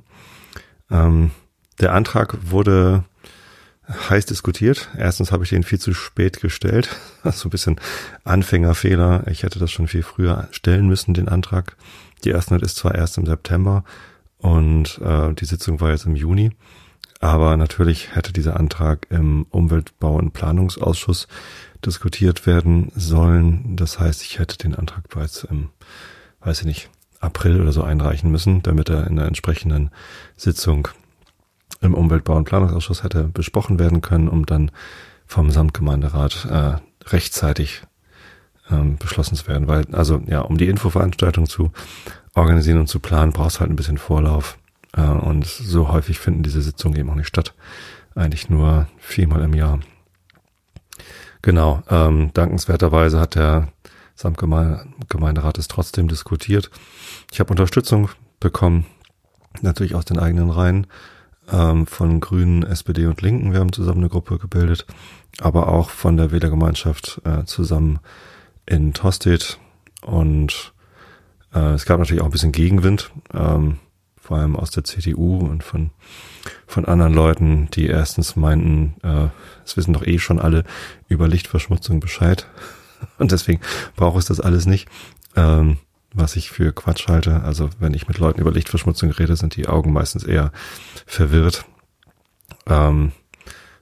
S1: Ähm, der Antrag wurde heiß diskutiert. Erstens habe ich den viel zu spät gestellt. Also ein bisschen Anfängerfehler. Ich hätte das schon viel früher stellen müssen, den Antrag. Die erste ist zwar erst im September und äh, die Sitzung war jetzt im Juni. Aber natürlich hätte dieser Antrag im Umweltbau- und Planungsausschuss diskutiert werden sollen. Das heißt, ich hätte den Antrag bereits im, weiß ich nicht, April oder so einreichen müssen, damit er in der entsprechenden Sitzung im Umweltbau- und Planungsausschuss hätte besprochen werden können, um dann vom Samtgemeinderat äh, rechtzeitig ähm, beschlossen zu werden. Weil, also ja, um die Infoveranstaltung zu organisieren und zu planen, brauchst halt ein bisschen Vorlauf. Äh, und so häufig finden diese Sitzungen eben auch nicht statt. Eigentlich nur viermal im Jahr. Genau, ähm, dankenswerterweise hat der Samtgemeinderat es trotzdem diskutiert. Ich habe Unterstützung bekommen, natürlich aus den eigenen Reihen ähm, von Grünen, SPD und Linken. Wir haben zusammen eine Gruppe gebildet, aber auch von der Wählergemeinschaft äh, zusammen in Tostedt. Und äh, es gab natürlich auch ein bisschen Gegenwind, ähm, vor allem aus der CDU und von, von anderen Leuten, die erstens meinten, äh, es wissen doch eh schon alle über Lichtverschmutzung Bescheid. Und deswegen braucht es das alles nicht. Ähm, was ich für Quatsch halte. Also wenn ich mit Leuten über Lichtverschmutzung rede, sind die Augen meistens eher verwirrt. Ähm,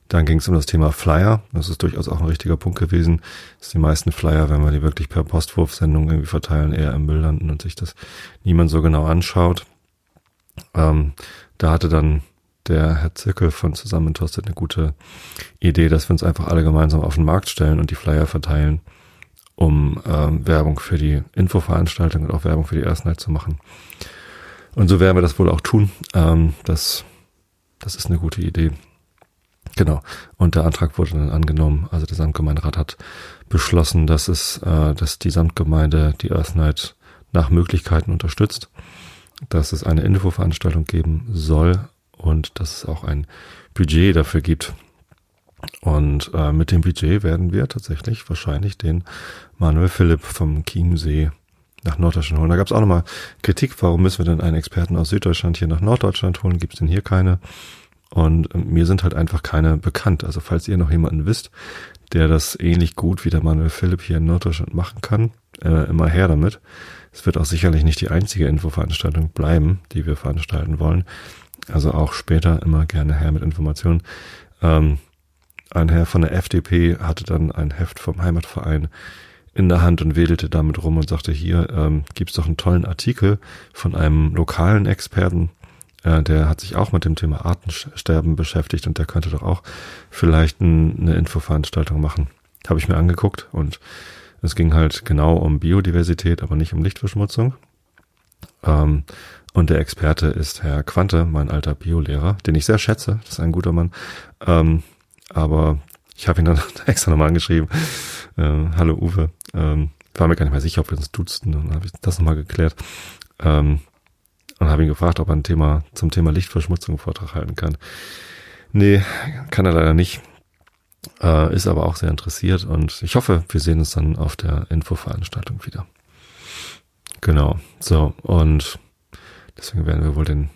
S1: dann ging es um das Thema Flyer. Das ist durchaus auch ein richtiger Punkt gewesen. Dass die meisten Flyer, wenn wir die wirklich per Postwurfsendung irgendwie verteilen, eher im Müll landen und sich das niemand so genau anschaut. Ähm, da hatte dann der Herr Zirkel von Zusammentostet eine gute Idee, dass wir uns einfach alle gemeinsam auf den Markt stellen und die Flyer verteilen um ähm, Werbung für die Infoveranstaltung und auch Werbung für die Ersten Night zu machen. Und so werden wir das wohl auch tun. Ähm, das, das ist eine gute Idee. Genau. Und der Antrag wurde dann angenommen. Also der Samtgemeinderat hat beschlossen, dass es, äh, dass die Samtgemeinde die Earth Night nach Möglichkeiten unterstützt, dass es eine Infoveranstaltung geben soll und dass es auch ein Budget dafür gibt. Und äh, mit dem Budget werden wir tatsächlich wahrscheinlich den Manuel Philipp vom Chiemsee nach Norddeutschland holen. Da gab es auch nochmal Kritik, warum müssen wir denn einen Experten aus Süddeutschland hier nach Norddeutschland holen? Gibt es denn hier keine? Und äh, mir sind halt einfach keine bekannt. Also falls ihr noch jemanden wisst, der das ähnlich gut wie der Manuel Philipp hier in Norddeutschland machen kann, äh, immer her damit. Es wird auch sicherlich nicht die einzige Infoveranstaltung bleiben, die wir veranstalten wollen. Also auch später immer gerne her mit Informationen. Ähm, ein Herr von der FDP hatte dann ein Heft vom Heimatverein in der Hand und wedelte damit rum und sagte, hier ähm, gibt's doch einen tollen Artikel von einem lokalen Experten, äh, der hat sich auch mit dem Thema Artensterben beschäftigt und der könnte doch auch vielleicht ein, eine Infoveranstaltung machen. Habe ich mir angeguckt und es ging halt genau um Biodiversität, aber nicht um Lichtverschmutzung. Ähm, und der Experte ist Herr Quante, mein alter Biolehrer, den ich sehr schätze. Das ist ein guter Mann. Ähm, aber ich habe ihn dann extra nochmal angeschrieben. Äh, Hallo Uwe. Ähm, war mir gar nicht mehr sicher, ob wir uns dutzten. Und dann habe ich das nochmal geklärt. Ähm, und habe ihn gefragt, ob er ein Thema zum Thema Lichtverschmutzung einen Vortrag halten kann. Nee, kann er leider nicht. Äh, ist aber auch sehr interessiert und ich hoffe, wir sehen uns dann auf der Infoveranstaltung wieder. Genau. So, und deswegen werden wir wohl den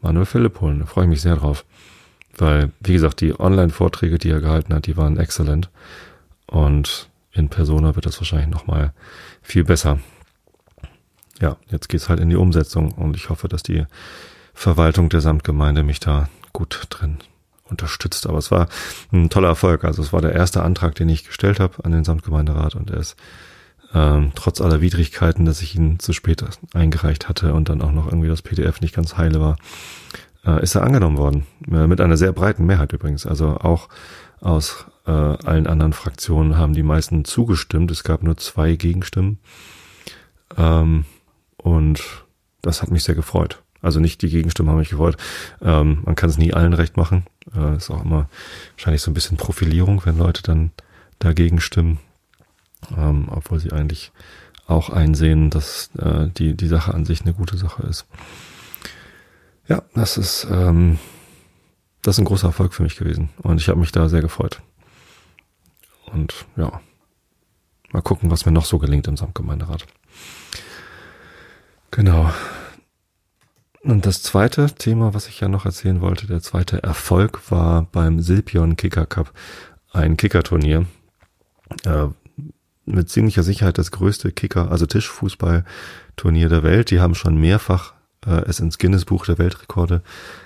S1: Manuel Philipp holen. Da freue ich mich sehr drauf. Weil, wie gesagt, die Online-Vorträge, die er gehalten hat, die waren exzellent. Und in Persona wird das wahrscheinlich nochmal viel besser. Ja, jetzt geht's halt in die Umsetzung und ich hoffe, dass die Verwaltung der Samtgemeinde mich da gut drin unterstützt. Aber es war ein toller Erfolg. Also es war der erste Antrag, den ich gestellt habe an den Samtgemeinderat und er ist ähm, trotz aller Widrigkeiten, dass ich ihn zu spät eingereicht hatte und dann auch noch irgendwie das PDF nicht ganz heile war, äh, ist er angenommen worden. Äh, mit einer sehr breiten Mehrheit übrigens. Also auch aus äh, allen anderen Fraktionen haben die meisten zugestimmt. Es gab nur zwei Gegenstimmen. Ähm, und das hat mich sehr gefreut. Also nicht die Gegenstimmen haben mich gefreut. Ähm, man kann es nie allen recht machen. Äh, ist auch immer wahrscheinlich so ein bisschen Profilierung, wenn Leute dann dagegen stimmen ähm, obwohl sie eigentlich auch einsehen, dass äh, die, die Sache an sich eine gute Sache ist. Ja, das ist, ähm, das ist ein großer Erfolg für mich gewesen und ich habe mich da sehr gefreut. Und ja, mal gucken, was mir noch so gelingt im Samtgemeinderat. Genau. Und das zweite Thema, was ich ja noch erzählen wollte, der zweite Erfolg war beim Silpion Kicker Cup, ein Kickerturnier, äh, mit ziemlicher Sicherheit das größte Kicker, also Tischfußballturnier der Welt. Die haben schon mehrfach äh, es ins Guinness Buch der Weltrekorde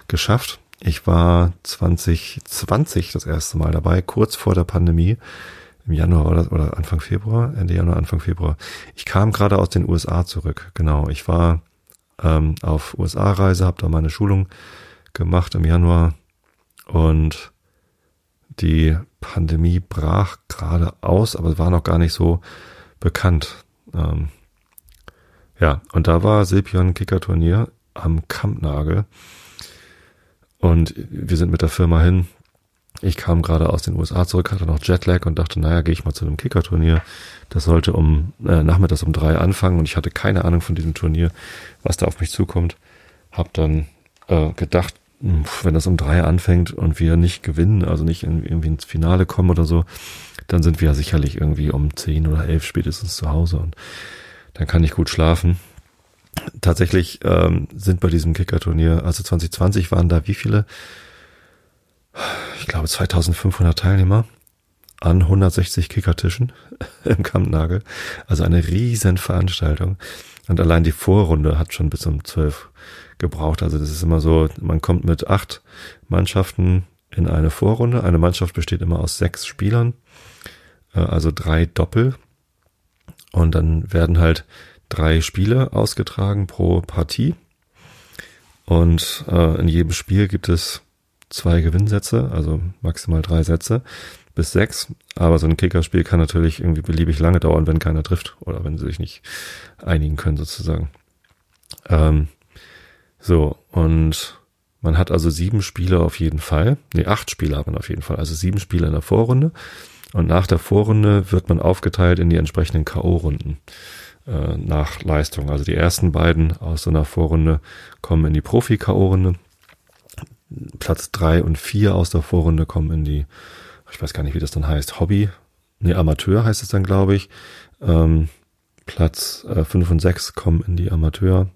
S1: geschafft. Ich war 2020 das erste Mal dabei, kurz vor der Pandemie. Im Januar oder, oder Anfang Februar, Ende Januar, Anfang Februar. Ich kam gerade aus den USA zurück. Genau, ich war ähm, auf USA-Reise, habe da meine Schulung gemacht im Januar und die Pandemie brach gerade aus, aber war noch gar nicht so bekannt. Ähm, ja, und da war Silpion Kicker-Turnier am Kampnagel. Und wir sind mit der Firma hin. Ich kam gerade aus den USA zurück, hatte noch Jetlag und dachte, naja, gehe ich mal zu einem Kicker-Turnier. Das sollte um äh, nachmittags um drei anfangen und ich hatte keine Ahnung von diesem Turnier, was da auf mich zukommt. Hab dann äh, gedacht, wenn das um drei anfängt und wir nicht gewinnen, also nicht irgendwie ins Finale kommen oder so, dann sind wir sicherlich irgendwie um zehn oder elf spätestens zu Hause und dann kann ich gut schlafen. Tatsächlich ähm, sind bei diesem Kicker-Turnier, also 2020 waren da wie viele? Ich glaube 2500 Teilnehmer an 160 Kickertischen im Kampnagel. Also eine riesen Veranstaltung. Und allein die Vorrunde hat schon bis um zwölf gebraucht. Also das ist immer so, man kommt mit acht Mannschaften in eine Vorrunde. Eine Mannschaft besteht immer aus sechs Spielern, äh, also drei Doppel. Und dann werden halt drei Spiele ausgetragen pro Partie. Und äh, in jedem Spiel gibt es zwei Gewinnsätze, also maximal drei Sätze bis sechs. Aber so ein Kickerspiel kann natürlich irgendwie beliebig lange dauern, wenn keiner trifft oder wenn sie sich nicht einigen können sozusagen. Ähm, so, und man hat also sieben Spiele auf jeden Fall. Nee, acht Spiele hat man auf jeden Fall. Also sieben Spiele in der Vorrunde. Und nach der Vorrunde wird man aufgeteilt in die entsprechenden K.O.-Runden äh, nach Leistung. Also die ersten beiden aus so einer Vorrunde kommen in die Profi-K.O.-Runde. Platz drei und vier aus der Vorrunde kommen in die, ich weiß gar nicht, wie das dann heißt, Hobby. Nee, Amateur heißt es dann, glaube ich. Ähm, Platz äh, und sechs kommen in die Amateur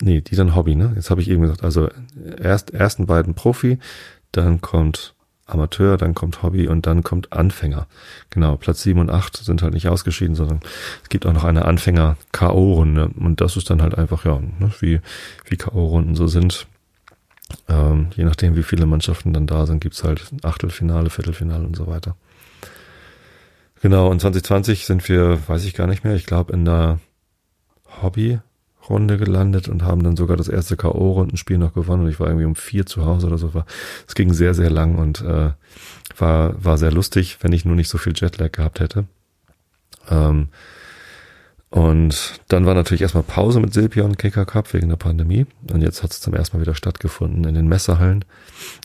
S1: Nee, die dann Hobby, ne? Jetzt habe ich eben gesagt, also erst ersten beiden Profi, dann kommt Amateur, dann kommt Hobby und dann kommt Anfänger. Genau, Platz 7 und 8 sind halt nicht ausgeschieden, sondern es gibt auch noch eine Anfänger-K.O.-Runde. Und das ist dann halt einfach, ja, ne, wie, wie K.O.-Runden so sind. Ähm, je nachdem, wie viele Mannschaften dann da sind, gibt's halt Achtelfinale, Viertelfinale und so weiter. Genau, und 2020 sind wir, weiß ich gar nicht mehr, ich glaube in der Hobby Runde gelandet und haben dann sogar das erste K.O.-Rundenspiel noch gewonnen. Und ich war irgendwie um vier zu Hause oder so. Es ging sehr, sehr lang und äh, war, war sehr lustig, wenn ich nur nicht so viel Jetlag gehabt hätte. Ähm, und dann war natürlich erstmal Pause mit Silpion Kicker Cup wegen der Pandemie. Und jetzt hat es zum ersten Mal wieder stattgefunden in den Messerhallen.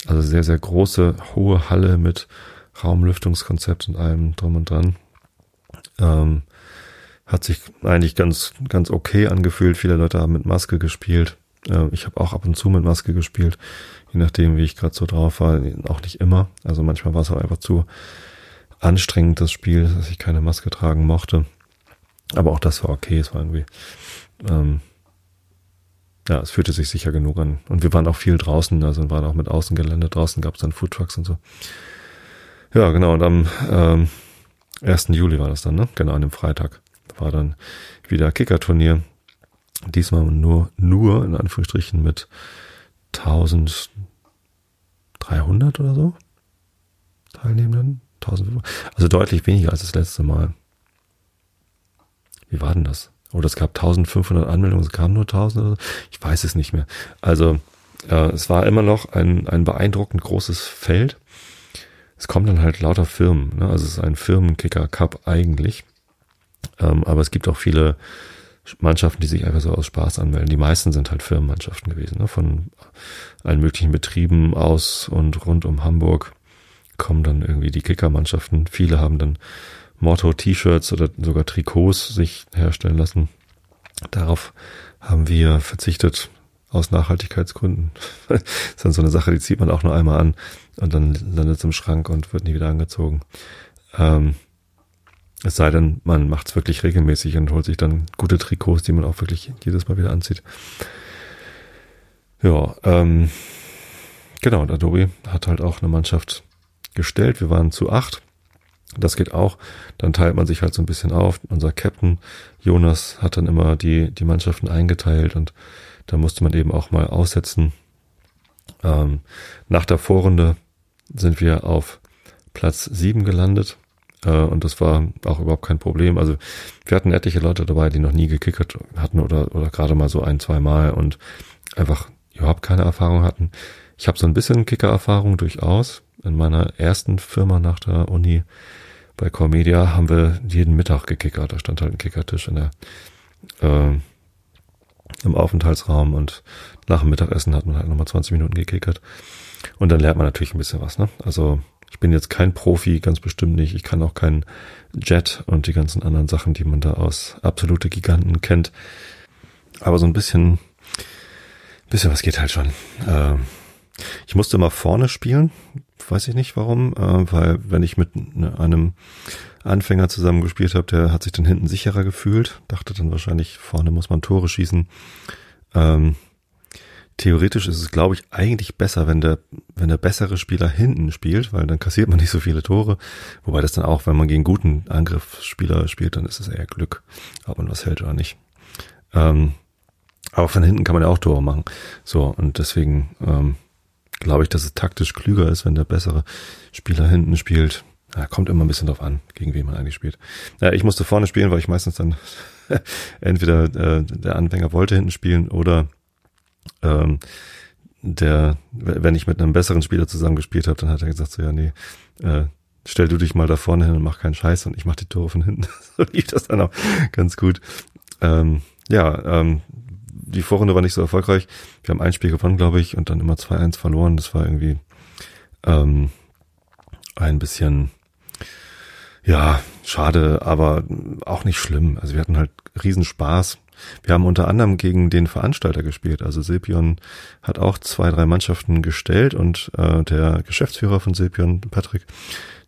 S1: Also sehr, sehr große, hohe Halle mit Raumlüftungskonzept und allem drum und dran. Ähm, hat sich eigentlich ganz, ganz okay angefühlt. Viele Leute haben mit Maske gespielt. Äh, ich habe auch ab und zu mit Maske gespielt, je nachdem, wie ich gerade so drauf war. Auch nicht immer. Also manchmal war es auch einfach zu anstrengend, das Spiel, dass ich keine Maske tragen mochte. Aber auch das war okay. Es war irgendwie, ähm, ja, es fühlte sich sicher genug an. Und wir waren auch viel draußen, also waren auch mit Außengelände. Draußen gab es dann Foodtrucks und so. Ja, genau. Und am ähm, 1. Juli war das dann, ne? Genau, an dem Freitag war dann wieder Kickerturnier. Diesmal nur, nur in Anführungsstrichen mit 1300 oder so Teilnehmenden. 1500. Also deutlich weniger als das letzte Mal. Wie war denn das? Oder es gab 1500 Anmeldungen, es kamen nur 1000 oder so. Ich weiß es nicht mehr. Also äh, es war immer noch ein, ein beeindruckend großes Feld. Es kommen dann halt lauter Firmen. Ne? Also es ist ein Firmenkicker Cup eigentlich. Ähm, aber es gibt auch viele Mannschaften, die sich einfach so aus Spaß anmelden. Die meisten sind halt Firmenmannschaften gewesen, ne? von allen möglichen Betrieben aus und rund um Hamburg kommen dann irgendwie die Kickermannschaften. Viele haben dann Motto-T-Shirts oder sogar Trikots sich herstellen lassen. Darauf haben wir verzichtet aus Nachhaltigkeitsgründen. das ist dann so eine Sache, die zieht man auch nur einmal an und dann landet es im Schrank und wird nie wieder angezogen. Ähm, es sei denn, man macht es wirklich regelmäßig und holt sich dann gute Trikots, die man auch wirklich jedes Mal wieder anzieht. Ja, ähm, genau, und Adobe hat halt auch eine Mannschaft gestellt. Wir waren zu acht. Das geht auch. Dann teilt man sich halt so ein bisschen auf. Unser Captain Jonas hat dann immer die, die Mannschaften eingeteilt und da musste man eben auch mal aussetzen. Ähm, nach der Vorrunde sind wir auf Platz sieben gelandet. Äh, und das war auch überhaupt kein Problem. Also wir hatten etliche Leute dabei, die noch nie gekickert hatten oder, oder gerade mal so ein, zwei Mal und einfach überhaupt keine Erfahrung hatten. Ich habe so ein bisschen Kicker-Erfahrung durchaus. In meiner ersten Firma nach der Uni bei Cormedia haben wir jeden Mittag gekickert. Da stand halt ein Kickertisch in der äh, im Aufenthaltsraum und nach dem Mittagessen hat man halt nochmal 20 Minuten gekickert. Und dann lernt man natürlich ein bisschen was, ne? Also ich bin jetzt kein Profi, ganz bestimmt nicht. Ich kann auch keinen Jet und die ganzen anderen Sachen, die man da aus absolute Giganten kennt. Aber so ein bisschen, bisschen was geht halt schon. Äh, ich musste mal vorne spielen, weiß ich nicht warum, äh, weil wenn ich mit ne, einem Anfänger zusammen gespielt habe, der hat sich dann hinten sicherer gefühlt, dachte dann wahrscheinlich, vorne muss man Tore schießen. Ähm, theoretisch ist es, glaube ich, eigentlich besser, wenn der, wenn der bessere Spieler hinten spielt, weil dann kassiert man nicht so viele Tore. Wobei das dann auch, wenn man gegen guten Angriffsspieler spielt, dann ist es eher Glück, ob man was hält oder nicht. Ähm, aber von hinten kann man ja auch Tore machen. So, und deswegen ähm, glaube ich, dass es taktisch klüger ist, wenn der bessere Spieler hinten spielt. Ja, kommt immer ein bisschen drauf an, gegen wen man eigentlich spielt. Ja, ich musste vorne spielen, weil ich meistens dann entweder äh, der Anfänger wollte hinten spielen oder ähm, der, wenn ich mit einem besseren Spieler zusammen gespielt habe, dann hat er gesagt so, ja, nee, äh, stell du dich mal da vorne hin und mach keinen Scheiß und ich mach die Tore von hinten. so lief das dann auch ganz gut. Ähm, ja, ähm, die Vorrunde war nicht so erfolgreich. Wir haben ein Spiel gewonnen, glaube ich, und dann immer 2-1 verloren. Das war irgendwie ähm, ein bisschen, ja, schade, aber auch nicht schlimm. Also wir hatten halt riesen Spaß. Wir haben unter anderem gegen den Veranstalter gespielt. Also Silpion hat auch zwei, drei Mannschaften gestellt und äh, der Geschäftsführer von Silpion, Patrick,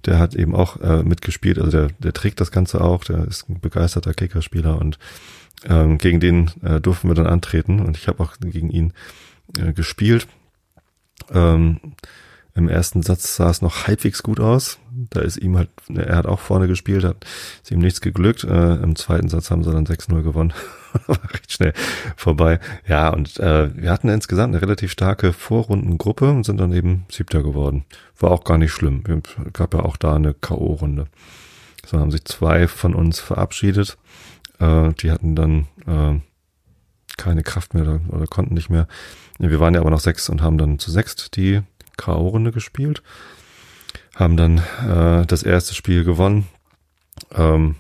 S1: der hat eben auch äh, mitgespielt. Also der, der trägt das Ganze auch. Der ist ein begeisterter Kickerspieler und ähm, gegen den äh, durften wir dann antreten und ich habe auch gegen ihn äh, gespielt. Ähm, Im ersten Satz sah es noch halbwegs gut aus. Da ist ihm halt, er hat auch vorne gespielt, hat ist ihm nichts geglückt. Äh, Im zweiten Satz haben sie dann 6-0 gewonnen. War recht schnell vorbei. Ja, und äh, wir hatten insgesamt eine relativ starke Vorrundengruppe und sind dann eben Siebter geworden. War auch gar nicht schlimm. Es gab ja auch da eine K.O.-Runde. So haben sich zwei von uns verabschiedet. Äh, die hatten dann äh, keine Kraft mehr oder, oder konnten nicht mehr. Wir waren ja aber noch sechs und haben dann zu sechst die K.O.-Runde gespielt. Haben dann äh, das erste Spiel gewonnen. Ähm,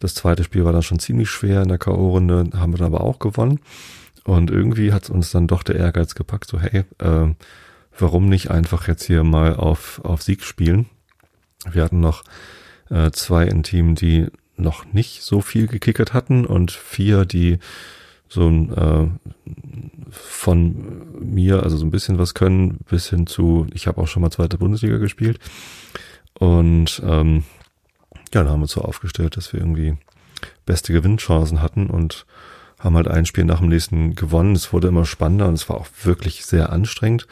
S1: das zweite Spiel war dann schon ziemlich schwer in der K.O.-Runde, haben wir dann aber auch gewonnen. Und irgendwie hat uns dann doch der Ehrgeiz gepackt, so hey, äh, warum nicht einfach jetzt hier mal auf, auf Sieg spielen? Wir hatten noch äh, zwei im Team, die noch nicht so viel gekickert hatten und vier, die so ein äh, von mir, also so ein bisschen was können, bis hin zu, ich habe auch schon mal zweite Bundesliga gespielt. Und ähm, ja, dann haben wir uns so aufgestellt, dass wir irgendwie beste Gewinnchancen hatten und haben halt ein Spiel nach dem nächsten gewonnen. Es wurde immer spannender und es war auch wirklich sehr anstrengend.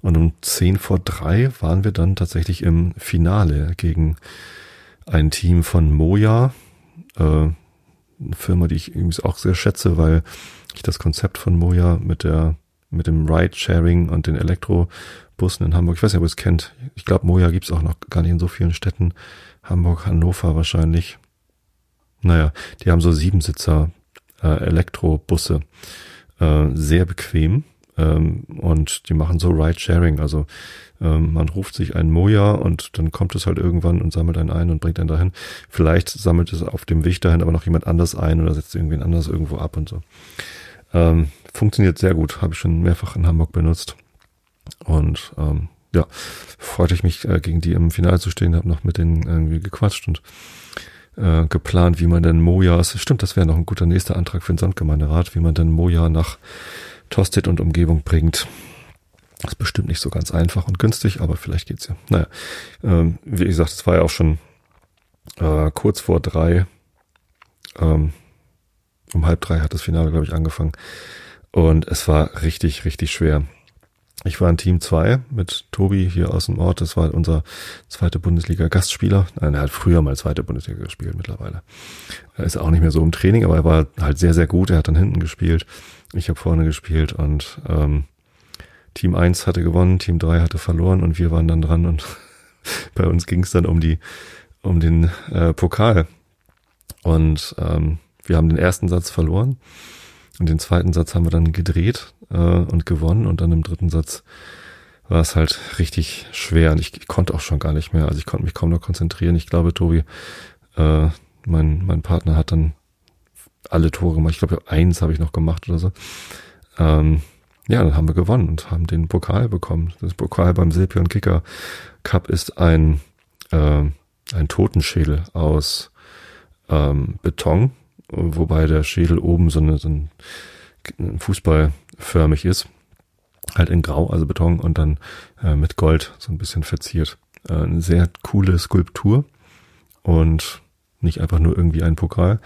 S1: Und um zehn vor drei waren wir dann tatsächlich im Finale gegen ein Team von Moja, äh, eine Firma, die ich übrigens auch sehr schätze, weil ich das Konzept von Moja mit der mit dem Ride-Sharing und den Elektrobussen in Hamburg, ich weiß nicht, ob ihr es kennt. Ich glaube, Moja gibt's auch noch gar nicht in so vielen Städten. Hamburg, Hannover wahrscheinlich. Naja, die haben so Siebensitzer äh, Elektrobusse. Äh, sehr bequem. Ähm, und die machen so Ride-Sharing. Also ähm, man ruft sich ein Moja und dann kommt es halt irgendwann und sammelt einen ein und bringt einen dahin. Vielleicht sammelt es auf dem Weg dahin aber noch jemand anders ein oder setzt irgendwen anders irgendwo ab und so. Ähm, funktioniert sehr gut, habe ich schon mehrfach in Hamburg benutzt. Und ähm, ja, freute ich mich, äh, gegen die im Finale zu stehen, habe noch mit denen irgendwie gequatscht und äh, geplant, wie man denn Mojas, stimmt, das wäre noch ein guter nächster Antrag für den Sandgemeinderat, wie man denn Moja nach Tosted und Umgebung bringt. Ist bestimmt nicht so ganz einfach und günstig, aber vielleicht geht's ja. Naja, ähm, wie gesagt, es war ja auch schon äh, kurz vor drei. Ähm, um halb drei hat das Finale, glaube ich, angefangen. Und es war richtig, richtig schwer. Ich war in Team 2 mit Tobi hier aus dem Ort. Das war unser zweite Bundesliga-Gastspieler. Nein, er hat früher mal zweite Bundesliga gespielt mittlerweile. Er ist auch nicht mehr so im Training, aber er war halt sehr, sehr gut. Er hat dann hinten gespielt. Ich habe vorne gespielt und ähm, Team 1 hatte gewonnen, Team 3 hatte verloren und wir waren dann dran und bei uns ging es dann um die, um den äh, Pokal. Und ähm, wir haben den ersten Satz verloren und den zweiten Satz haben wir dann gedreht äh, und gewonnen und dann im dritten Satz war es halt richtig schwer und ich, ich konnte auch schon gar nicht mehr. Also ich konnte mich kaum noch konzentrieren. Ich glaube, Tobi, äh, mein, mein Partner hat dann alle Tore gemacht. Ich glaube, eins habe ich noch gemacht oder so. Ähm, ja, dann haben wir gewonnen und haben den Pokal bekommen. Das Pokal beim Silpion Kicker Cup ist ein, äh, ein Totenschädel aus ähm, Beton, wobei der Schädel oben so, eine, so ein Fußballförmig ist. Halt in Grau, also Beton und dann äh, mit Gold so ein bisschen verziert. Äh, eine sehr coole Skulptur und nicht einfach nur irgendwie ein Pokal.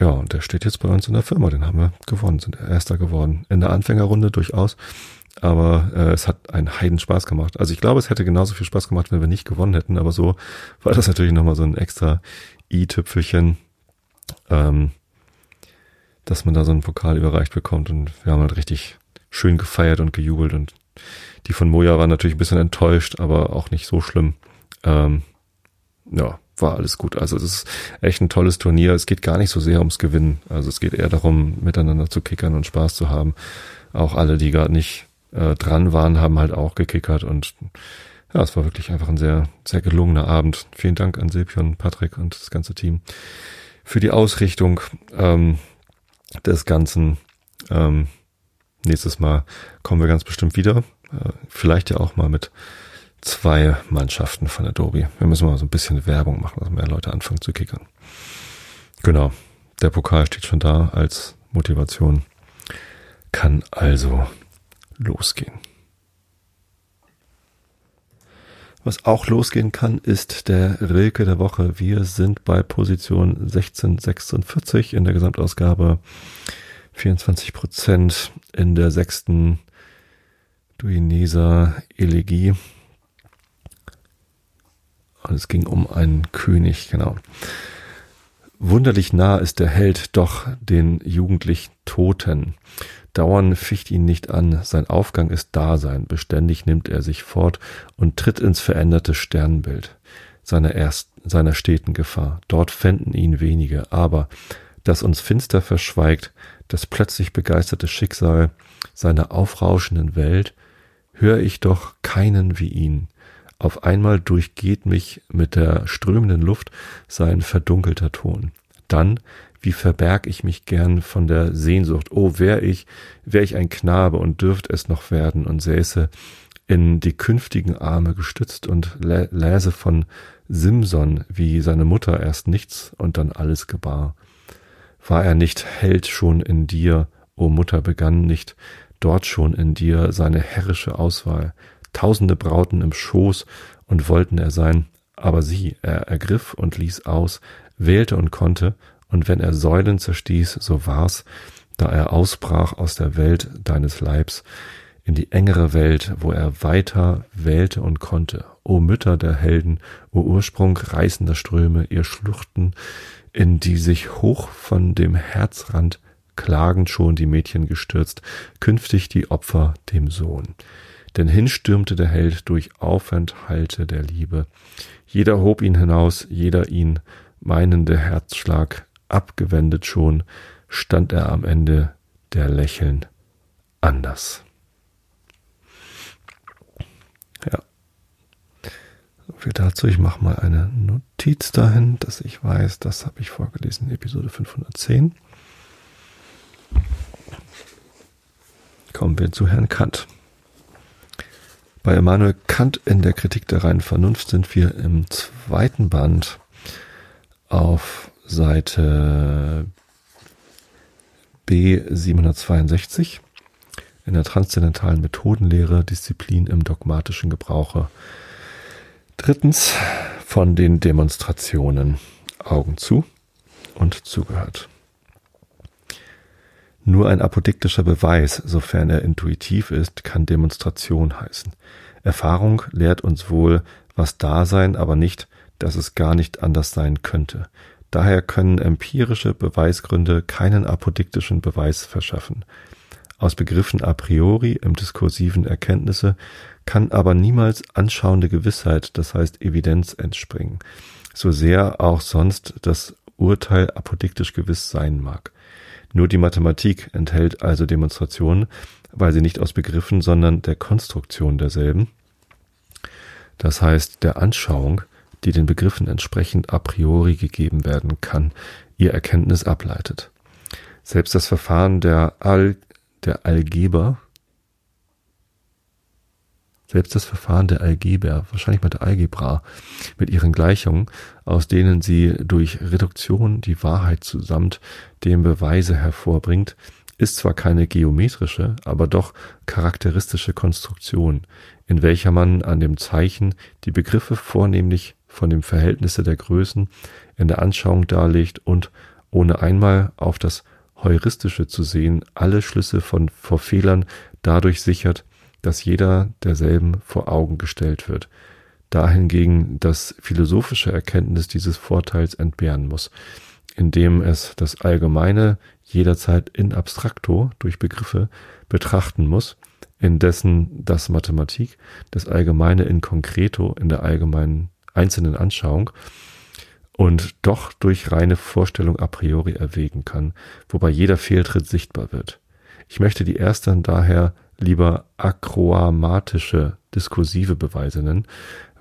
S1: Ja, und der steht jetzt bei uns in der Firma, den haben wir gewonnen, sind Erster geworden. In der Anfängerrunde durchaus, aber äh, es hat einen Heiden Spaß gemacht. Also ich glaube, es hätte genauso viel Spaß gemacht, wenn wir nicht gewonnen hätten, aber so war das natürlich nochmal so ein extra i-Tüpfelchen. Ähm, dass man da so einen Pokal überreicht bekommt. Und wir haben halt richtig schön gefeiert und gejubelt. Und die von Moja waren natürlich ein bisschen enttäuscht, aber auch nicht so schlimm. Ähm, ja, war alles gut. Also es ist echt ein tolles Turnier. Es geht gar nicht so sehr ums Gewinnen. Also es geht eher darum, miteinander zu kickern und Spaß zu haben. Auch alle, die gerade nicht äh, dran waren, haben halt auch gekickert und ja, es war wirklich einfach ein sehr, sehr gelungener Abend. Vielen Dank an Silpion, Patrick und das ganze Team für die Ausrichtung. Ähm, des Ganzen. Ähm, nächstes Mal kommen wir ganz bestimmt wieder. Äh, vielleicht ja auch mal mit zwei Mannschaften von Adobe. Wir müssen mal so ein bisschen Werbung machen, dass mehr Leute anfangen zu kickern. Genau. Der Pokal steht schon da als Motivation. Kann also losgehen. Was auch losgehen kann, ist der Rilke der Woche. Wir sind bei Position 1646 in der Gesamtausgabe. 24 Prozent in der sechsten Duineser Elegie. Und es ging um einen König, genau. Wunderlich nah ist der Held doch den jugendlich Toten. Dauern ficht ihn nicht an, sein Aufgang ist Dasein, beständig nimmt er sich fort und tritt ins veränderte Sternbild seiner, erst, seiner steten Gefahr. Dort fänden ihn wenige, aber das uns finster verschweigt, das plötzlich begeisterte Schicksal seiner aufrauschenden Welt, hör ich doch keinen wie ihn. Auf einmal durchgeht mich mit der strömenden Luft sein verdunkelter Ton. Dann wie verberg ich mich gern von der Sehnsucht. Oh, wär ich, wär ich ein Knabe und dürft es noch werden und säße in die künftigen Arme gestützt und lä läse von Simson, wie seine Mutter erst nichts und dann alles gebar. War er nicht Held schon in dir, o Mutter, begann nicht dort schon in dir seine herrische Auswahl, tausende Brauten im Schoß und wollten er sein, aber sie, er ergriff und ließ aus, wählte und konnte, und wenn er Säulen zerstieß, so war's, da er ausbrach aus der Welt deines Leibs, in die engere Welt, wo er weiter wählte und konnte. O Mütter der Helden, o Ursprung reißender Ströme, ihr Schluchten, in die sich hoch von dem Herzrand klagend schon die Mädchen gestürzt, künftig die Opfer dem Sohn. Denn hinstürmte der Held durch Aufenthalte der Liebe. Jeder hob ihn hinaus, jeder ihn meinende Herzschlag abgewendet schon, stand er am Ende der Lächeln anders. Ja. So viel dazu. Ich mache mal eine Notiz dahin, dass ich weiß, das habe ich vorgelesen, Episode 510. Kommen wir zu Herrn Kant. Bei Immanuel Kant in der Kritik der reinen Vernunft sind wir im zweiten Band auf Seite B 762 in der transzendentalen Methodenlehre Disziplin im dogmatischen Gebrauche. Drittens von den Demonstrationen Augen zu und zugehört. Nur ein apodiktischer Beweis, sofern er intuitiv ist, kann Demonstration heißen. Erfahrung lehrt uns wohl, was da sein, aber nicht, dass es gar nicht anders sein könnte. Daher können empirische Beweisgründe keinen apodiktischen Beweis verschaffen. Aus Begriffen a priori im diskursiven Erkenntnisse kann aber niemals anschauende Gewissheit, das heißt Evidenz, entspringen, so sehr auch sonst das Urteil apodiktisch gewiss sein mag. Nur die Mathematik enthält also Demonstrationen, weil sie nicht aus Begriffen, sondern der Konstruktion derselben, das heißt der Anschauung, die den Begriffen entsprechend a priori gegeben werden kann, ihr Erkenntnis ableitet. Selbst das Verfahren der, Al der Algeber selbst das Verfahren der Algeber, wahrscheinlich mit der Algebra, mit ihren Gleichungen, aus denen sie durch Reduktion die Wahrheit zusammt dem Beweise hervorbringt, ist zwar keine geometrische, aber doch charakteristische Konstruktion, in welcher man an dem Zeichen die Begriffe vornehmlich von dem Verhältnisse der Größen in der Anschauung darlegt und ohne einmal auf das Heuristische zu sehen, alle Schlüsse von vor Fehlern dadurch sichert, dass jeder derselben vor Augen gestellt wird, dahingegen das philosophische Erkenntnis dieses Vorteils entbehren muss, indem es das Allgemeine jederzeit in abstracto durch Begriffe betrachten muss, indessen das Mathematik das Allgemeine in concreto in der allgemeinen einzelnen Anschauung und doch durch reine Vorstellung a priori erwägen kann, wobei jeder Fehltritt sichtbar wird. Ich möchte die ersten daher lieber akroamatische diskursive Beweise nennen,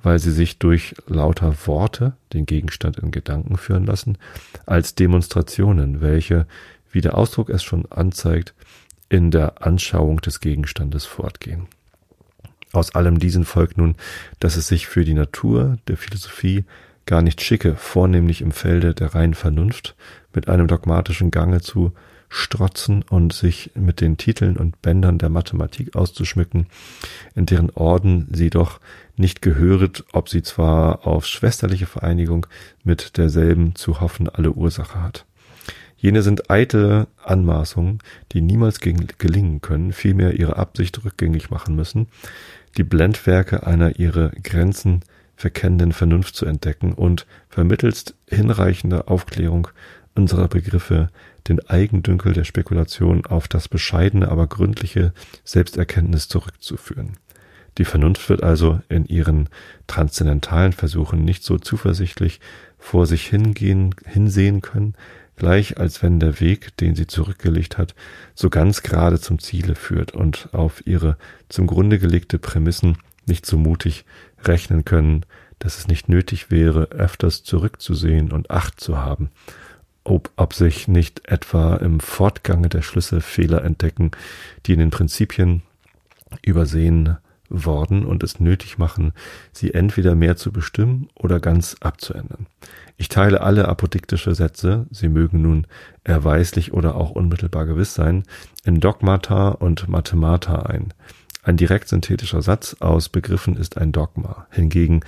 S1: weil sie sich durch lauter Worte den Gegenstand in Gedanken führen lassen, als Demonstrationen, welche, wie der Ausdruck es schon anzeigt, in der Anschauung des Gegenstandes fortgehen. Aus allem diesen folgt nun, dass es sich für die Natur der Philosophie gar nicht schicke, vornehmlich im Felde der reinen Vernunft mit einem dogmatischen Gange zu strotzen und sich mit den Titeln und Bändern der Mathematik auszuschmücken, in deren Orden sie doch nicht gehöret, ob sie zwar auf schwesterliche Vereinigung mit derselben zu hoffen alle Ursache hat. Jene sind eitle Anmaßungen, die niemals gelingen können, vielmehr ihre Absicht rückgängig machen müssen, die Blendwerke einer ihre Grenzen verkennenden Vernunft zu entdecken und vermittelst hinreichender Aufklärung unserer Begriffe den Eigendünkel der Spekulation auf das bescheidene, aber gründliche Selbsterkenntnis zurückzuführen. Die Vernunft wird also in ihren transzendentalen Versuchen nicht so zuversichtlich vor sich hingehen, hinsehen können, gleich als wenn der Weg, den sie zurückgelegt hat, so ganz gerade zum Ziele führt und auf ihre zum Grunde gelegte Prämissen nicht so mutig rechnen können, dass es nicht nötig wäre, öfters zurückzusehen und Acht zu haben, ob, ob sich nicht etwa im Fortgange der Schlüsse Fehler entdecken, die in den Prinzipien übersehen worden und es nötig machen, sie entweder mehr zu bestimmen oder ganz abzuändern. Ich teile alle apodiktische Sätze, sie mögen nun erweislich oder auch unmittelbar gewiss sein, in Dogmata und Mathemata ein. Ein direkt synthetischer Satz aus Begriffen ist ein Dogma. Hingegen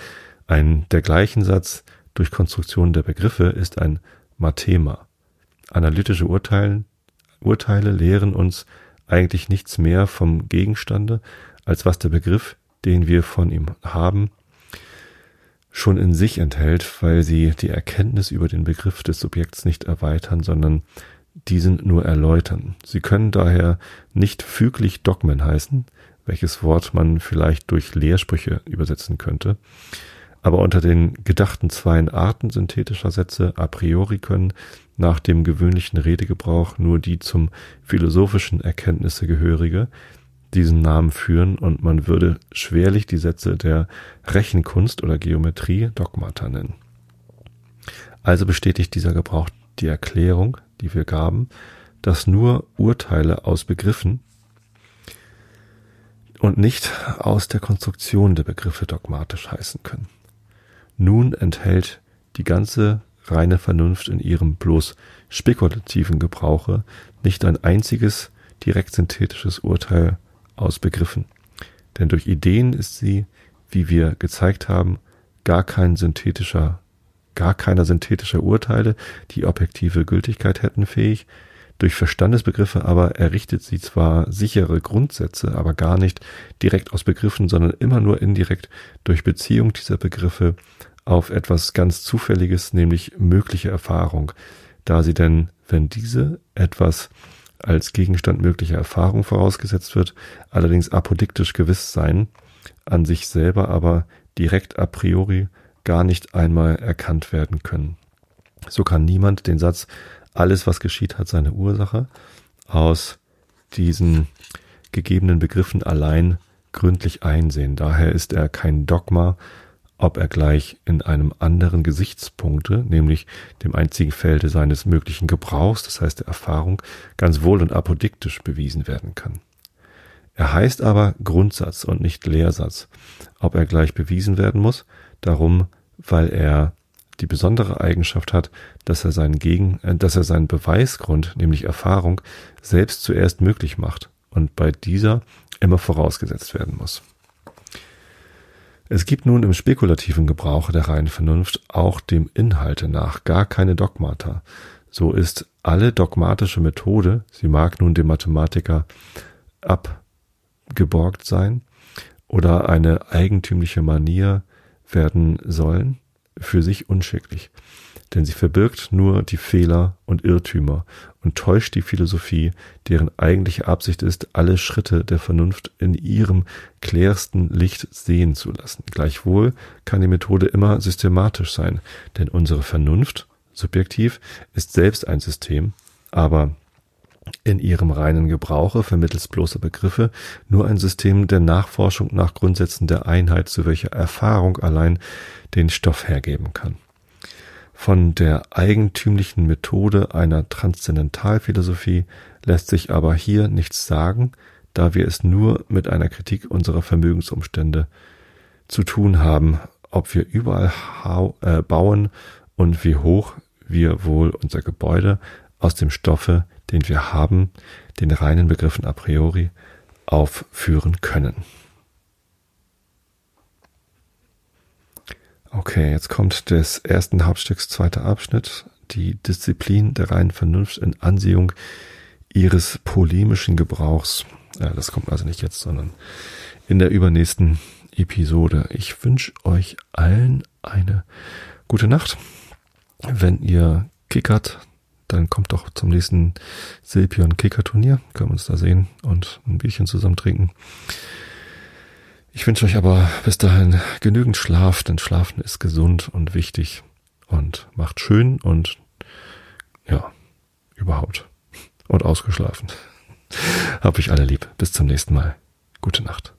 S1: ein dergleichen Satz durch Konstruktion der Begriffe ist ein Mathema. Analytische Urteile, Urteile lehren uns eigentlich nichts mehr vom Gegenstande, als was der Begriff, den wir von ihm haben, schon in sich enthält, weil sie die Erkenntnis über den Begriff des Subjekts nicht erweitern, sondern diesen nur erläutern. Sie können daher nicht füglich Dogmen heißen, welches Wort man vielleicht durch Lehrsprüche übersetzen könnte, aber unter den gedachten zweien Arten synthetischer Sätze a priori können nach dem gewöhnlichen Redegebrauch nur die zum philosophischen Erkenntnisse gehörige diesen Namen führen und man würde schwerlich die Sätze der Rechenkunst oder Geometrie Dogmata nennen. Also bestätigt dieser Gebrauch die Erklärung, die wir gaben, dass nur Urteile aus Begriffen und nicht aus der Konstruktion der Begriffe dogmatisch heißen können. Nun enthält die ganze reine Vernunft in ihrem bloß spekulativen Gebrauche nicht ein einziges direkt synthetisches Urteil aus Begriffen. Denn durch Ideen ist sie, wie wir gezeigt haben, gar kein synthetischer, gar keiner synthetischer Urteile, die objektive Gültigkeit hätten fähig. Durch Verstandesbegriffe aber errichtet sie zwar sichere Grundsätze, aber gar nicht direkt aus Begriffen, sondern immer nur indirekt durch Beziehung dieser Begriffe auf etwas ganz Zufälliges, nämlich mögliche Erfahrung, da sie denn, wenn diese etwas als Gegenstand möglicher Erfahrung vorausgesetzt wird, allerdings apodiktisch gewiss sein, an sich selber aber direkt a priori gar nicht einmal erkannt werden können. So kann niemand den Satz alles, was geschieht, hat seine Ursache aus diesen gegebenen Begriffen allein gründlich einsehen. Daher ist er kein Dogma, ob er gleich in einem anderen Gesichtspunkte, nämlich dem einzigen Felde seines möglichen Gebrauchs, das heißt der Erfahrung, ganz wohl und apodiktisch bewiesen werden kann. Er heißt aber Grundsatz und nicht Lehrsatz. Ob er gleich bewiesen werden muss, darum, weil er die besondere Eigenschaft hat, dass er seinen Gegen, äh, dass er seinen Beweisgrund, nämlich Erfahrung, selbst zuerst möglich macht und bei dieser immer vorausgesetzt werden muss. Es gibt nun im spekulativen Gebrauch der reinen Vernunft auch dem Inhalte nach gar keine Dogmata. So ist alle dogmatische Methode, sie mag nun dem Mathematiker abgeborgt sein oder eine eigentümliche Manier werden sollen, für sich unschicklich denn sie verbirgt nur die Fehler und Irrtümer und täuscht die Philosophie, deren eigentliche Absicht ist, alle Schritte der Vernunft in ihrem klärsten Licht sehen zu lassen. Gleichwohl kann die Methode immer systematisch sein, denn unsere Vernunft, subjektiv, ist selbst ein System, aber in ihrem reinen Gebrauche vermittels bloßer Begriffe nur ein System der Nachforschung nach Grundsätzen der Einheit, zu welcher Erfahrung allein den Stoff hergeben kann. Von der eigentümlichen Methode einer Transzendentalphilosophie lässt sich aber hier nichts sagen, da wir es nur mit einer Kritik unserer Vermögensumstände zu tun haben, ob wir überall äh, bauen und wie hoch wir wohl unser Gebäude aus dem Stoffe, den wir haben, den reinen Begriffen a priori, aufführen können. Okay, jetzt kommt des ersten Hauptstücks zweiter Abschnitt, die Disziplin der reinen Vernunft in Ansehung ihres polemischen Gebrauchs. Ja, das kommt also nicht jetzt, sondern in der übernächsten Episode. Ich wünsche euch allen eine gute Nacht. Wenn ihr kickert, dann kommt doch zum nächsten Silpion Kicker Turnier. Können wir uns da sehen und ein Bierchen zusammen trinken. Ich wünsche euch aber bis dahin genügend Schlaf, denn Schlafen ist gesund und wichtig und macht schön und ja, überhaupt. Und ausgeschlafen. Hab ich alle lieb. Bis zum nächsten Mal. Gute Nacht.